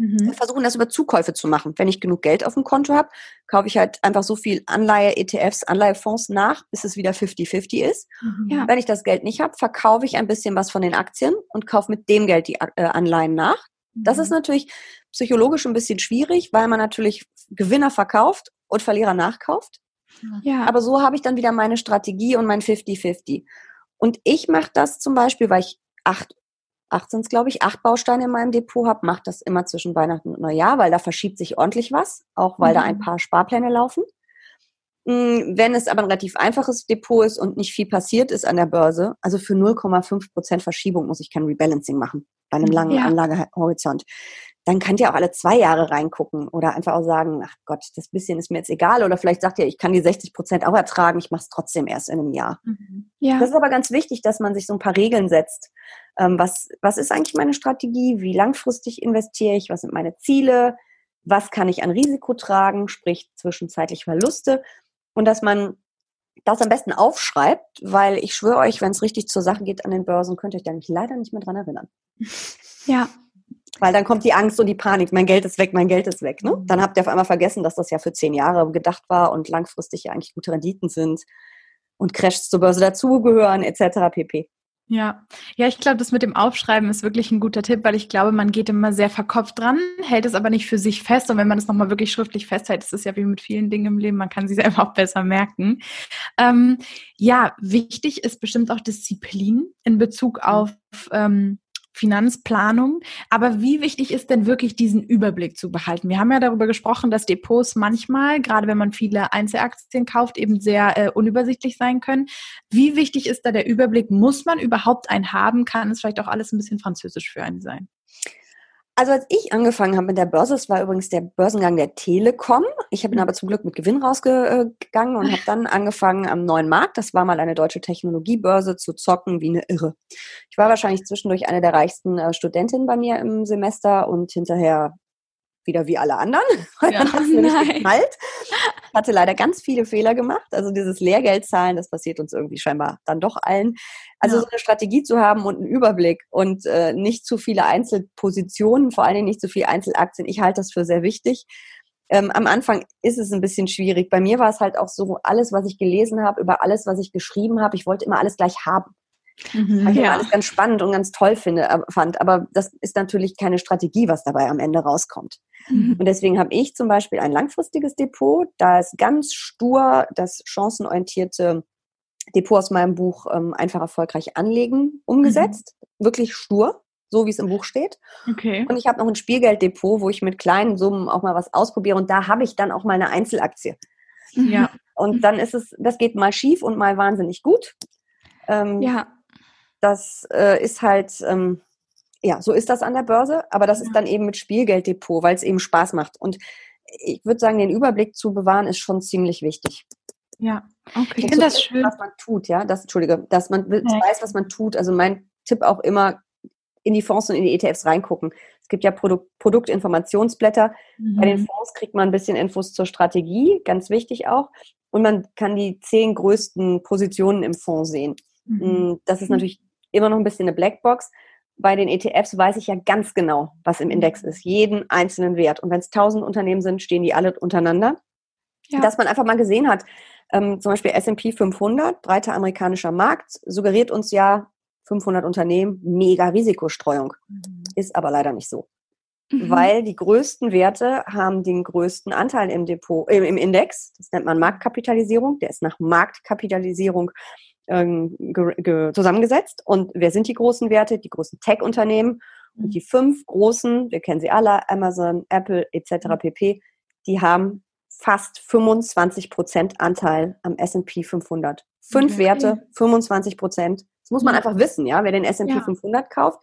Mhm. versuchen das über Zukäufe zu machen. Wenn ich genug Geld auf dem Konto habe, kaufe ich halt einfach so viel Anleihe, ETFs, Anleihefonds nach, bis es wieder 50-50 ist. Mhm. Ja. Wenn ich das Geld nicht habe, verkaufe ich ein bisschen was von den Aktien und kaufe mit dem Geld die äh, Anleihen nach. Das ist mhm. natürlich psychologisch ein bisschen schwierig, weil man natürlich Gewinner verkauft und Verlierer nachkauft. Ja. Aber so habe ich dann wieder meine Strategie und mein 50-50. Und ich mache das zum Beispiel, weil ich acht acht sind es, glaube ich, acht Bausteine in meinem Depot habe, mache das immer zwischen Weihnachten und Neujahr, weil da verschiebt sich ordentlich was, auch weil mhm. da ein mhm. paar Sparpläne laufen. Mm, wenn es aber ein relativ einfaches Depot ist und nicht viel passiert ist an der Börse, also für 0,5 Prozent Verschiebung muss ich kein Rebalancing machen bei einem langen ja. Anlagehorizont dann könnt ihr auch alle zwei Jahre reingucken oder einfach auch sagen, ach Gott, das bisschen ist mir jetzt egal. Oder vielleicht sagt ihr, ich kann die 60 Prozent auch ertragen, ich mache es trotzdem erst in einem Jahr. Mhm. Ja. Das ist aber ganz wichtig, dass man sich so ein paar Regeln setzt. Ähm, was, was ist eigentlich meine Strategie? Wie langfristig investiere ich? Was sind meine Ziele? Was kann ich an Risiko tragen? Sprich zwischenzeitlich Verluste. Und dass man das am besten aufschreibt, weil ich schwöre euch, wenn es richtig zur Sache geht an den Börsen, könnt ihr euch da nicht, leider nicht mehr dran erinnern. Ja, weil dann kommt die Angst und die Panik, mein Geld ist weg, mein Geld ist weg. Ne? Mhm. Dann habt ihr auf einmal vergessen, dass das ja für zehn Jahre gedacht war und langfristig ja eigentlich gute Renditen sind und Crashs zur Börse dazugehören, etc. pp. Ja, ja, ich glaube, das mit dem Aufschreiben ist wirklich ein guter Tipp, weil ich glaube, man geht immer sehr verkopft dran, hält es aber nicht für sich fest. Und wenn man es nochmal wirklich schriftlich festhält, ist es ja wie mit vielen Dingen im Leben, man kann sie selber auch besser merken. Ähm, ja, wichtig ist bestimmt auch Disziplin in Bezug mhm. auf ähm, Finanzplanung. Aber wie wichtig ist denn wirklich diesen Überblick zu behalten? Wir haben ja darüber gesprochen, dass Depots manchmal, gerade wenn man viele Einzelaktien kauft, eben sehr äh, unübersichtlich sein können. Wie wichtig ist da der Überblick? Muss man überhaupt einen haben? Kann es vielleicht auch alles ein bisschen französisch für einen sein? Also als ich angefangen habe mit der Börse, es war übrigens der Börsengang der Telekom. Ich bin mhm. aber zum Glück mit Gewinn rausgegangen und habe dann angefangen am neuen Markt, das war mal eine deutsche Technologiebörse, zu zocken wie eine Irre. Ich war wahrscheinlich zwischendurch eine der reichsten äh, Studentinnen bei mir im Semester und hinterher wieder wie alle anderen. Ja, dann hat mir nicht geknallt. Hatte leider ganz viele Fehler gemacht. Also dieses Lehrgeldzahlen, das passiert uns irgendwie scheinbar dann doch allen. Also ja. so eine Strategie zu haben und einen Überblick und äh, nicht zu viele Einzelpositionen, vor allen Dingen nicht zu viele Einzelaktien. Ich halte das für sehr wichtig. Ähm, am Anfang ist es ein bisschen schwierig. Bei mir war es halt auch so, alles, was ich gelesen habe, über alles, was ich geschrieben habe, ich wollte immer alles gleich haben. Mhm, was ich ja. alles ganz spannend und ganz toll finde, fand. Aber das ist natürlich keine Strategie, was dabei am Ende rauskommt. Mhm. Und deswegen habe ich zum Beispiel ein langfristiges Depot. Da ist ganz stur das chancenorientierte Depot aus meinem Buch ähm, einfach erfolgreich anlegen umgesetzt. Mhm. Wirklich stur, so wie es im Buch steht. Okay. Und ich habe noch ein Spielgelddepot, wo ich mit kleinen Summen auch mal was ausprobiere. Und da habe ich dann auch mal eine Einzelaktie. Ja. Und dann ist es, das geht mal schief und mal wahnsinnig gut. Ähm, ja das äh, ist halt, ähm, ja, so ist das an der Börse, aber das ja. ist dann eben mit Spielgelddepot, weil es eben Spaß macht. Und ich würde sagen, den Überblick zu bewahren ist schon ziemlich wichtig. Ja, okay. Ich finde das schön. Was man tut, ja, das, Entschuldige, dass man ja. weiß, was man tut. Also mein Tipp auch immer, in die Fonds und in die ETFs reingucken. Es gibt ja Produkt, Produktinformationsblätter. Mhm. Bei den mhm. Fonds kriegt man ein bisschen Infos zur Strategie, ganz wichtig auch. Und man kann die zehn größten Positionen im Fonds sehen. Mhm. Mm, das ist natürlich immer noch ein bisschen eine Blackbox. Bei den ETFs weiß ich ja ganz genau, was im Index ist, jeden einzelnen Wert. Und wenn es tausend Unternehmen sind, stehen die alle untereinander. Ja. Dass man einfach mal gesehen hat, ähm, zum Beispiel S&P 500, breiter amerikanischer Markt, suggeriert uns ja 500 Unternehmen, mega Risikostreuung. Mhm. Ist aber leider nicht so. Mhm. Weil die größten Werte haben den größten Anteil im Depot, äh, im Index. Das nennt man Marktkapitalisierung. Der ist nach Marktkapitalisierung zusammengesetzt. Und wer sind die großen Werte? Die großen Tech-Unternehmen. Und mhm. die fünf großen, wir kennen sie alle, Amazon, Apple etc. Mhm. pp., die haben fast 25 Prozent Anteil am S&P 500. Fünf okay. Werte, 25 Prozent. Das muss man einfach wissen, ja. Wer den S&P ja. 500 kauft,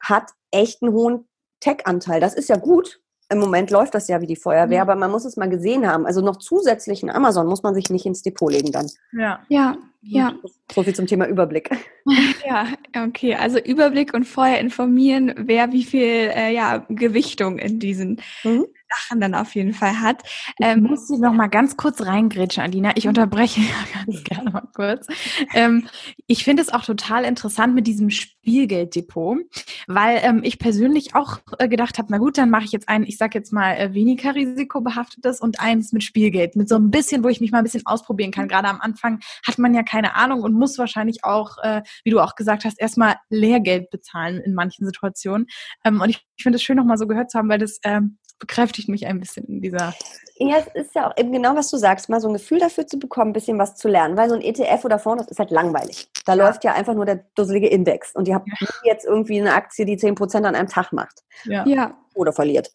hat echt einen hohen Tech-Anteil. Das ist ja gut, im Moment läuft das ja wie die Feuerwehr, mhm. aber man muss es mal gesehen haben. Also noch zusätzlichen Amazon muss man sich nicht ins Depot legen dann. Ja, ja, ja. So viel zum Thema Überblick. Ja, okay. Also Überblick und vorher informieren, wer wie viel äh, ja, Gewichtung in diesen mhm. Sachen dann auf jeden Fall hat. Ähm, ich muss Sie noch mal ganz kurz reingrätschen, Alina. Ich unterbreche ja ganz gerne mal kurz. Ähm, ich finde es auch total interessant mit diesem Spielgelddepot, weil ähm, ich persönlich auch äh, gedacht habe, na gut, dann mache ich jetzt ein, ich sage jetzt mal, äh, weniger risikobehaftetes und eins mit Spielgeld, mit so ein bisschen, wo ich mich mal ein bisschen ausprobieren kann. Gerade am Anfang hat man ja keine Ahnung und muss wahrscheinlich auch, äh, wie du auch gesagt hast, erstmal Lehrgeld bezahlen in manchen Situationen. Ähm, und ich, ich finde es schön, noch mal so gehört zu haben, weil das ähm, bekräftigt mich ein bisschen in dieser. Ja, es ist ja auch eben genau, was du sagst, mal so ein Gefühl dafür zu bekommen, ein bisschen was zu lernen, weil so ein ETF oder Fonds, das ist halt langweilig. Da ja. läuft ja einfach nur der dusselige Index und ihr habt ja. jetzt irgendwie eine Aktie, die 10% an einem Tag macht. Ja. ja. Oder verliert.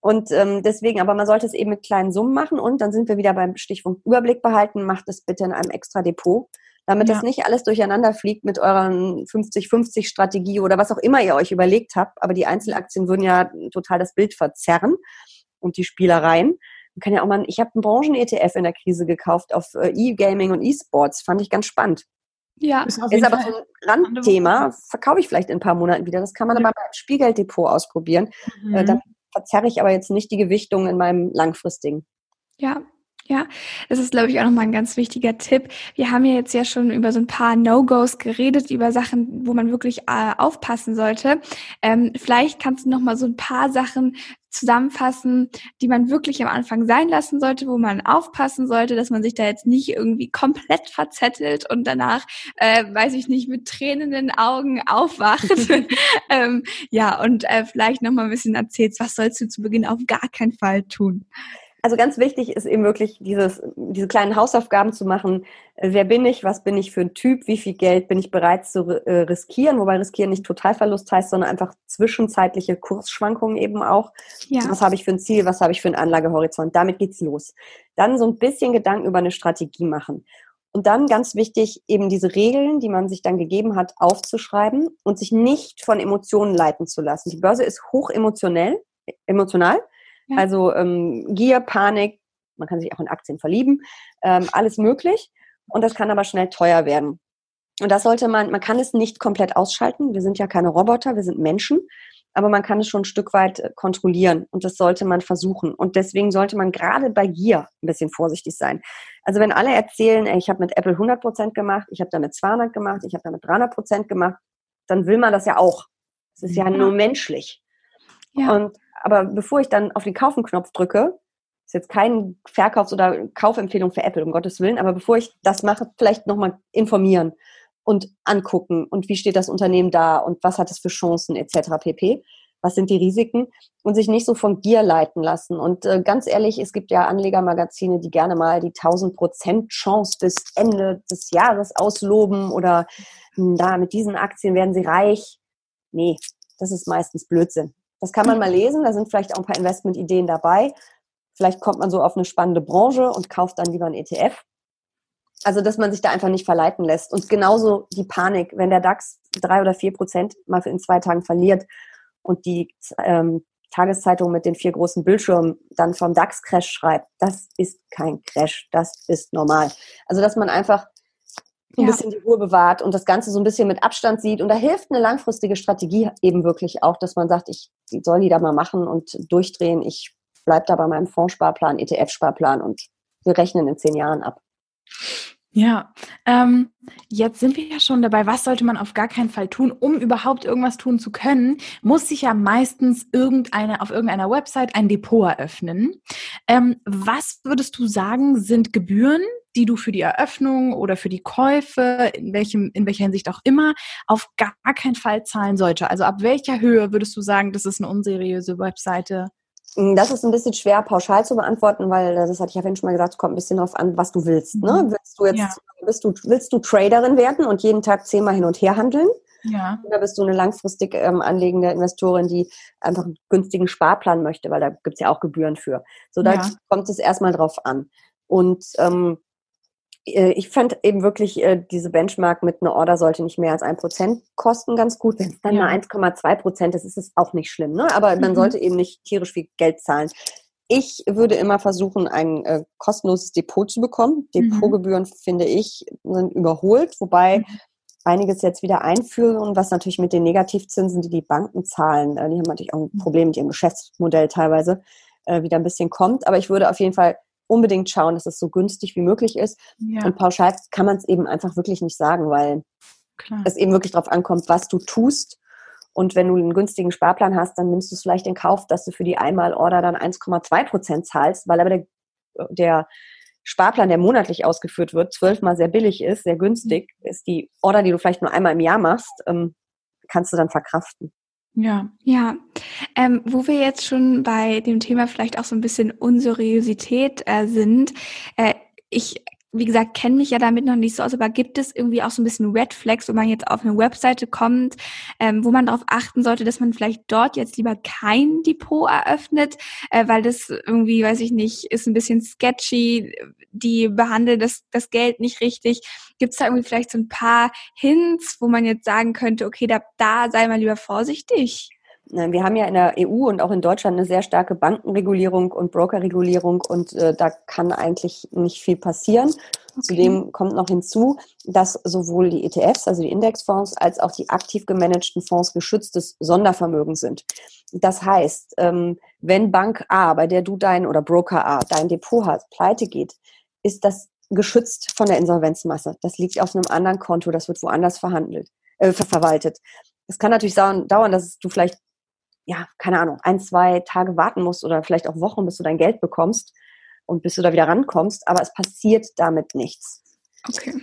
Und ähm, deswegen, aber man sollte es eben mit kleinen Summen machen und dann sind wir wieder beim Stichwort Überblick behalten, macht es bitte in einem extra Depot damit ja. das nicht alles durcheinander fliegt mit euren 50-50 Strategie oder was auch immer ihr euch überlegt habt. Aber die Einzelaktien würden ja total das Bild verzerren und die Spielereien. Man kann ja auch mal, ich habe einen Branchen-ETF in der Krise gekauft auf äh, E-Gaming und E-Sports, fand ich ganz spannend. Ja, ist, ist aber Fall so ein Randthema, verkaufe ich vielleicht in ein paar Monaten wieder. Das kann man ja. aber beim Spielgelddepot ausprobieren. Äh, mhm. Dann verzerre ich aber jetzt nicht die Gewichtung in meinem langfristigen. Ja, ja, das ist, glaube ich, auch nochmal ein ganz wichtiger Tipp. Wir haben ja jetzt ja schon über so ein paar No-Gos geredet, über Sachen, wo man wirklich äh, aufpassen sollte. Ähm, vielleicht kannst du nochmal so ein paar Sachen zusammenfassen, die man wirklich am Anfang sein lassen sollte, wo man aufpassen sollte, dass man sich da jetzt nicht irgendwie komplett verzettelt und danach, äh, weiß ich nicht, mit tränenden Augen aufwacht. ähm, ja, und äh, vielleicht nochmal ein bisschen erzählst, was sollst du zu Beginn auf gar keinen Fall tun? Also ganz wichtig ist eben wirklich dieses, diese kleinen Hausaufgaben zu machen. Äh, wer bin ich? Was bin ich für ein Typ? Wie viel Geld bin ich bereit zu äh, riskieren? Wobei riskieren nicht Totalverlust heißt, sondern einfach zwischenzeitliche Kursschwankungen eben auch. Ja. Was habe ich für ein Ziel? Was habe ich für einen Anlagehorizont? Damit geht's los. Dann so ein bisschen Gedanken über eine Strategie machen. Und dann ganz wichtig, eben diese Regeln, die man sich dann gegeben hat, aufzuschreiben und sich nicht von Emotionen leiten zu lassen. Die Börse ist hoch emotionell, emotional. Ja. Also ähm, Gier, Panik, man kann sich auch in Aktien verlieben, ähm, alles möglich. Und das kann aber schnell teuer werden. Und das sollte man, man kann es nicht komplett ausschalten. Wir sind ja keine Roboter, wir sind Menschen. Aber man kann es schon ein Stück weit äh, kontrollieren und das sollte man versuchen. Und deswegen sollte man gerade bei Gier ein bisschen vorsichtig sein. Also wenn alle erzählen, ey, ich habe mit Apple 100 Prozent gemacht, ich habe damit 200 gemacht, ich habe damit 300 Prozent gemacht, dann will man das ja auch. Das ist ja, ja nur menschlich. Ja. Und aber bevor ich dann auf den Kaufen-Knopf drücke, ist jetzt kein Verkaufs- oder Kaufempfehlung für Apple, um Gottes Willen, aber bevor ich das mache, vielleicht nochmal informieren und angucken und wie steht das Unternehmen da und was hat es für Chancen etc. pp. Was sind die Risiken und sich nicht so von Gier leiten lassen. Und äh, ganz ehrlich, es gibt ja Anlegermagazine, die gerne mal die 1000 Prozent Chance bis Ende des Jahres ausloben oder hm, da mit diesen Aktien werden sie reich. Nee, das ist meistens Blödsinn. Das kann man mal lesen, da sind vielleicht auch ein paar Investmentideen dabei. Vielleicht kommt man so auf eine spannende Branche und kauft dann lieber ein ETF. Also, dass man sich da einfach nicht verleiten lässt. Und genauso die Panik, wenn der DAX drei oder vier Prozent mal in zwei Tagen verliert und die ähm, Tageszeitung mit den vier großen Bildschirmen dann vom DAX-Crash schreibt, das ist kein Crash, das ist normal. Also, dass man einfach ein ja. bisschen die Ruhe bewahrt und das Ganze so ein bisschen mit Abstand sieht. Und da hilft eine langfristige Strategie eben wirklich auch, dass man sagt, ich soll die da mal machen und durchdrehen. Ich bleibe da bei meinem Fondssparplan, ETF-Sparplan und wir rechnen in zehn Jahren ab. Ja, ähm, jetzt sind wir ja schon dabei, was sollte man auf gar keinen Fall tun, um überhaupt irgendwas tun zu können, muss sich ja meistens irgendeine auf irgendeiner Website ein Depot eröffnen. Ähm, was würdest du sagen, sind Gebühren, die du für die Eröffnung oder für die Käufe, in welchem, in welcher Hinsicht auch immer, auf gar keinen Fall zahlen sollte? Also ab welcher Höhe würdest du sagen, das ist eine unseriöse Webseite? Mm, das ist ein bisschen schwer pauschal zu beantworten, weil das hatte ich ja vorhin schon mal gesagt, es kommt ein bisschen darauf an, was du willst. Ne? Mhm. Willst du jetzt, ja. bist du, willst du Traderin werden und jeden Tag zehnmal hin und her handeln? Ja. Oder bist du eine langfristig ähm, anlegende Investorin, die einfach einen günstigen Sparplan möchte, weil da gibt es ja auch Gebühren für. So, da ja. kommt es erstmal drauf an. Und ähm, äh, ich fand eben wirklich äh, diese Benchmark mit einer Order sollte nicht mehr als ein Prozent kosten ganz gut. Wenn es dann ja. mal 1,2 Prozent ist, ist es auch nicht schlimm. Ne? Aber man mhm. sollte eben nicht tierisch viel Geld zahlen. Ich würde immer versuchen, ein äh, kostenloses Depot zu bekommen. Mhm. Depotgebühren, finde ich, sind überholt, wobei mhm. einiges jetzt wieder einführen, was natürlich mit den Negativzinsen, die die Banken zahlen, äh, die haben natürlich auch ein mhm. Problem mit ihrem Geschäftsmodell teilweise, äh, wieder ein bisschen kommt. Aber ich würde auf jeden Fall unbedingt schauen, dass es so günstig wie möglich ist. Ja. Und pauschal kann man es eben einfach wirklich nicht sagen, weil Klar. es eben wirklich darauf ankommt, was du tust. Und wenn du einen günstigen Sparplan hast, dann nimmst du es vielleicht in Kauf, dass du für die Einmal-Order dann 1,2 Prozent zahlst, weil aber der, der Sparplan, der monatlich ausgeführt wird, zwölfmal sehr billig ist, sehr günstig, mhm. ist die Order, die du vielleicht nur einmal im Jahr machst, ähm, kannst du dann verkraften. Ja. Ja. Ähm, wo wir jetzt schon bei dem Thema vielleicht auch so ein bisschen Unseriosität äh, sind, äh, ich wie gesagt, kenne mich ja damit noch nicht so aus, aber gibt es irgendwie auch so ein bisschen Red Flags, wenn man jetzt auf eine Webseite kommt, ähm, wo man darauf achten sollte, dass man vielleicht dort jetzt lieber kein Depot eröffnet, äh, weil das irgendwie, weiß ich nicht, ist ein bisschen sketchy, die behandeln das, das Geld nicht richtig. Gibt es da irgendwie vielleicht so ein paar Hints, wo man jetzt sagen könnte, okay, da, da sei mal lieber vorsichtig? Wir haben ja in der EU und auch in Deutschland eine sehr starke Bankenregulierung und Brokerregulierung und äh, da kann eigentlich nicht viel passieren. Okay. Zudem kommt noch hinzu, dass sowohl die ETFs, also die Indexfonds, als auch die aktiv gemanagten Fonds geschütztes Sondervermögen sind. Das heißt, ähm, wenn Bank A, bei der du dein oder Broker A dein Depot hast, pleite geht, ist das geschützt von der Insolvenzmasse. Das liegt auf einem anderen Konto, das wird woanders verhandelt, äh, verwaltet. Es kann natürlich dauern, dass du vielleicht ja, keine Ahnung, ein, zwei Tage warten musst oder vielleicht auch Wochen, bis du dein Geld bekommst und bis du da wieder rankommst, aber es passiert damit nichts. Okay.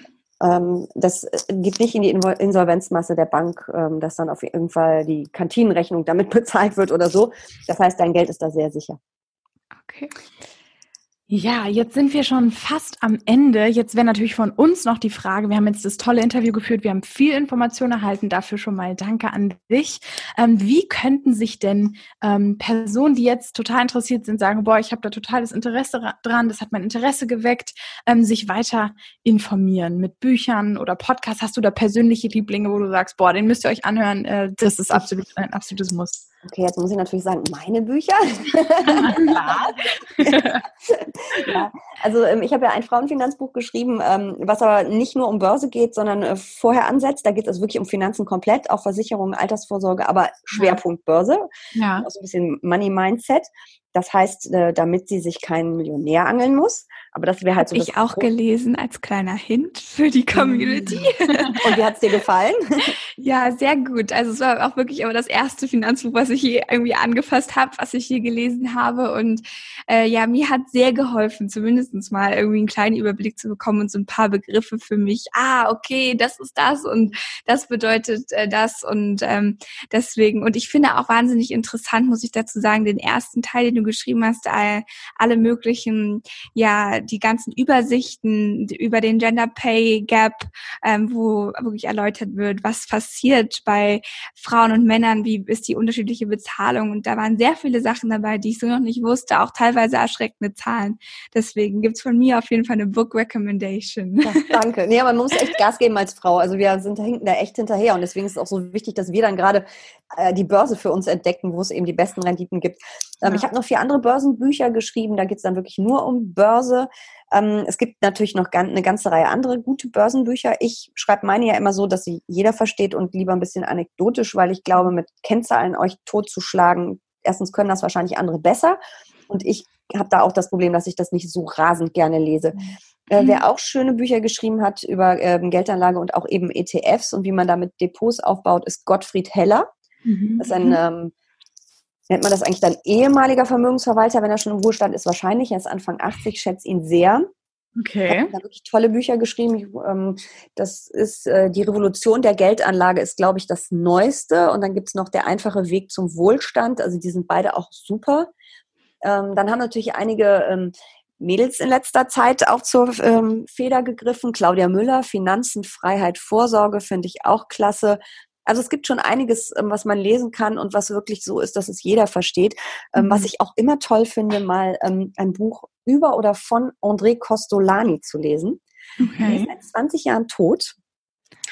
Ähm, das äh, geht nicht in die Insolvenzmasse der Bank, ähm, dass dann auf jeden Fall die Kantinenrechnung damit bezahlt wird oder so. Das heißt, dein Geld ist da sehr sicher. Okay. Ja, jetzt sind wir schon fast am Ende. Jetzt wäre natürlich von uns noch die Frage, wir haben jetzt das tolle Interview geführt, wir haben viel Information erhalten, dafür schon mal danke an dich. Ähm, wie könnten sich denn ähm, Personen, die jetzt total interessiert sind, sagen, boah, ich habe da totales Interesse dran, das hat mein Interesse geweckt, ähm, sich weiter informieren mit Büchern oder Podcasts? Hast du da persönliche Lieblinge, wo du sagst, boah, den müsst ihr euch anhören, äh, das ist absolut ein absolutes Muss? Okay, jetzt muss ich natürlich sagen, meine Bücher. ja, also ähm, ich habe ja ein Frauenfinanzbuch geschrieben, ähm, was aber nicht nur um Börse geht, sondern äh, vorher ansetzt. Da geht es also wirklich um Finanzen komplett, auch Versicherungen, Altersvorsorge, aber Schwerpunkt Börse. Ja. Also ein bisschen Money Mindset. Das heißt, äh, damit sie sich keinen Millionär angeln muss. Aber das wäre halt so. Ich auch gelesen als kleiner Hint für die Community. Und wie hat es dir gefallen? ja, sehr gut. Also es war auch wirklich aber das erste Finanzbuch, was ich hier irgendwie angefasst habe, was ich hier gelesen habe. Und äh, ja, mir hat sehr geholfen, zumindest mal irgendwie einen kleinen Überblick zu bekommen und so ein paar Begriffe für mich. Ah, okay, das ist das und das bedeutet äh, das und ähm, deswegen. Und ich finde auch wahnsinnig interessant, muss ich dazu sagen, den ersten Teil, den du geschrieben hast, all, alle möglichen, ja, die ganzen Übersichten über den Gender Pay Gap, ähm, wo wirklich erläutert wird, was passiert bei Frauen und Männern, wie ist die unterschiedliche Bezahlung. Und da waren sehr viele Sachen dabei, die ich so noch nicht wusste, auch teilweise erschreckende Zahlen. Deswegen gibt's von mir auf jeden Fall eine Book Recommendation. Ja, danke. Nee, aber man muss echt Gas geben als Frau. Also wir sind da hinten da echt hinterher und deswegen ist es auch so wichtig, dass wir dann gerade äh, die Börse für uns entdecken, wo es eben die besten Renditen gibt. Ähm, ja. Ich habe noch vier andere Börsenbücher geschrieben, da geht es dann wirklich nur um Börse. Ähm, es gibt natürlich noch eine ganze Reihe andere gute Börsenbücher. Ich schreibe meine ja immer so, dass sie jeder versteht und lieber ein bisschen anekdotisch, weil ich glaube, mit Kennzahlen euch totzuschlagen, erstens können das wahrscheinlich andere besser und ich habe da auch das Problem, dass ich das nicht so rasend gerne lese. Mhm. Äh, wer auch schöne Bücher geschrieben hat über ähm, Geldanlage und auch eben ETFs und wie man damit Depots aufbaut, ist Gottfried Heller. Mhm. Das ist ein, ähm, nennt man das eigentlich dann ehemaliger Vermögensverwalter, wenn er schon im Ruhestand ist, wahrscheinlich. Er ist Anfang 80, schätze ihn sehr. Okay. Er hat wirklich tolle Bücher geschrieben. Ähm, das ist äh, die Revolution der Geldanlage ist, glaube ich, das Neueste. Und dann gibt es noch der einfache Weg zum Wohlstand. Also die sind beide auch super. Ähm, dann haben natürlich einige ähm, Mädels in letzter Zeit auch zur Feder gegriffen. Claudia Müller, Finanzen, Freiheit, Vorsorge finde ich auch klasse. Also es gibt schon einiges, ähm, was man lesen kann und was wirklich so ist, dass es jeder versteht. Ähm, mhm. Was ich auch immer toll finde, mal ähm, ein Buch über oder von André Costolani zu lesen. Okay. Er ist seit 20 Jahren tot,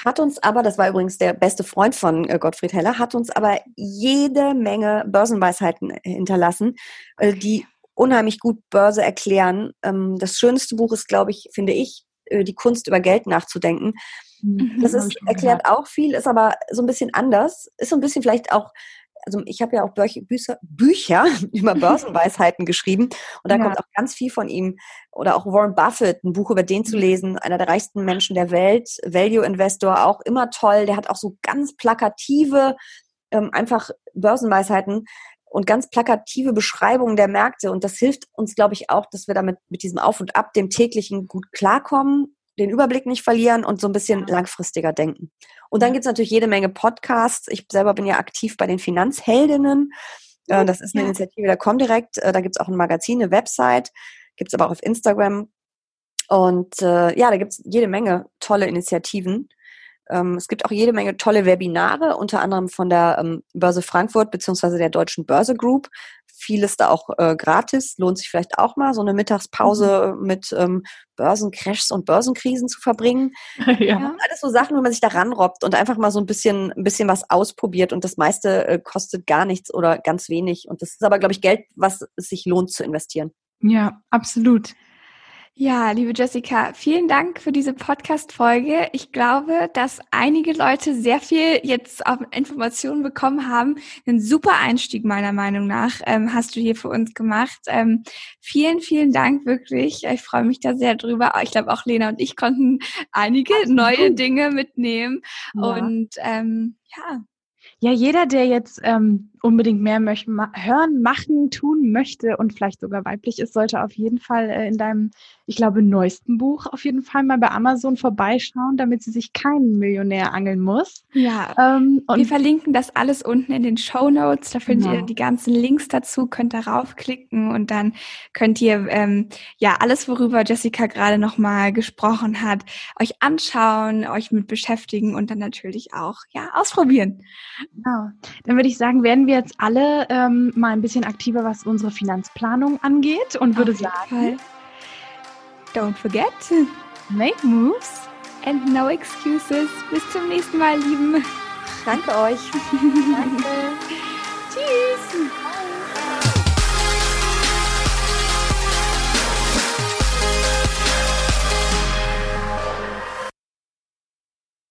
hat uns aber, das war übrigens der beste Freund von äh, Gottfried Heller, hat uns aber jede Menge Börsenweisheiten hinterlassen, äh, die unheimlich gut Börse erklären. das schönste Buch ist, glaube ich, finde ich, äh, die Kunst über Geld nachzudenken. Mhm, das ist, erklärt auch viel, ist aber so ein bisschen anders. Ist so ein bisschen vielleicht auch, also ich habe ja auch Bücher, Bücher über Börsenweisheiten geschrieben und da ja. kommt auch ganz viel von ihm. Oder auch Warren Buffett, ein Buch über den zu mhm. lesen, einer der reichsten Menschen der Welt, Value Investor, auch immer toll. Der hat auch so ganz plakative, ähm, einfach Börsenweisheiten und ganz plakative Beschreibungen der Märkte. Und das hilft uns, glaube ich, auch, dass wir damit mit diesem Auf und Ab, dem täglichen gut klarkommen den Überblick nicht verlieren und so ein bisschen langfristiger denken. Und dann gibt es natürlich jede Menge Podcasts. Ich selber bin ja aktiv bei den Finanzheldinnen. Äh, das ist eine. Initiative der Comdirect. Äh, da gibt es auch ein Magazin, eine Website, gibt es aber auch auf Instagram. Und äh, ja, da gibt es jede Menge tolle Initiativen. Ähm, es gibt auch jede Menge tolle Webinare, unter anderem von der ähm, Börse Frankfurt beziehungsweise der Deutschen Börse Group. Vieles da auch äh, gratis, lohnt sich vielleicht auch mal, so eine Mittagspause mhm. mit ähm, Börsencrashs und Börsenkrisen zu verbringen. Ja. Alles so Sachen, wo man sich da ranrobbt und einfach mal so ein bisschen, ein bisschen was ausprobiert und das meiste äh, kostet gar nichts oder ganz wenig. Und das ist aber, glaube ich, Geld, was es sich lohnt zu investieren. Ja, absolut. Ja, liebe Jessica, vielen Dank für diese Podcast-Folge. Ich glaube, dass einige Leute sehr viel jetzt auf Informationen bekommen haben. Ein super Einstieg meiner Meinung nach ähm, hast du hier für uns gemacht. Ähm, vielen, vielen Dank wirklich. Ich freue mich da sehr drüber. Ich glaube, auch Lena und ich konnten einige Absolut. neue Dinge mitnehmen. Ja. Und ähm, ja, ja, jeder, der jetzt ähm, unbedingt mehr möchte, ma hören, machen, tun möchte und vielleicht sogar weiblich ist, sollte auf jeden Fall äh, in deinem, ich glaube, neuesten Buch auf jeden Fall mal bei Amazon vorbeischauen, damit sie sich keinen Millionär angeln muss. Ja. Ähm, und wir verlinken das alles unten in den Show Notes. Da findet genau. ihr die ganzen Links dazu, könnt darauf klicken und dann könnt ihr ähm, ja alles, worüber Jessica gerade nochmal gesprochen hat, euch anschauen, euch mit beschäftigen und dann natürlich auch ja ausprobieren. Genau. Dann würde ich sagen, werden wir jetzt alle ähm, mal ein bisschen aktiver, was unsere Finanzplanung angeht und würde sagen, Fall. don't forget, make moves and no excuses. Bis zum nächsten Mal, Lieben. Danke euch. Danke. Tschüss.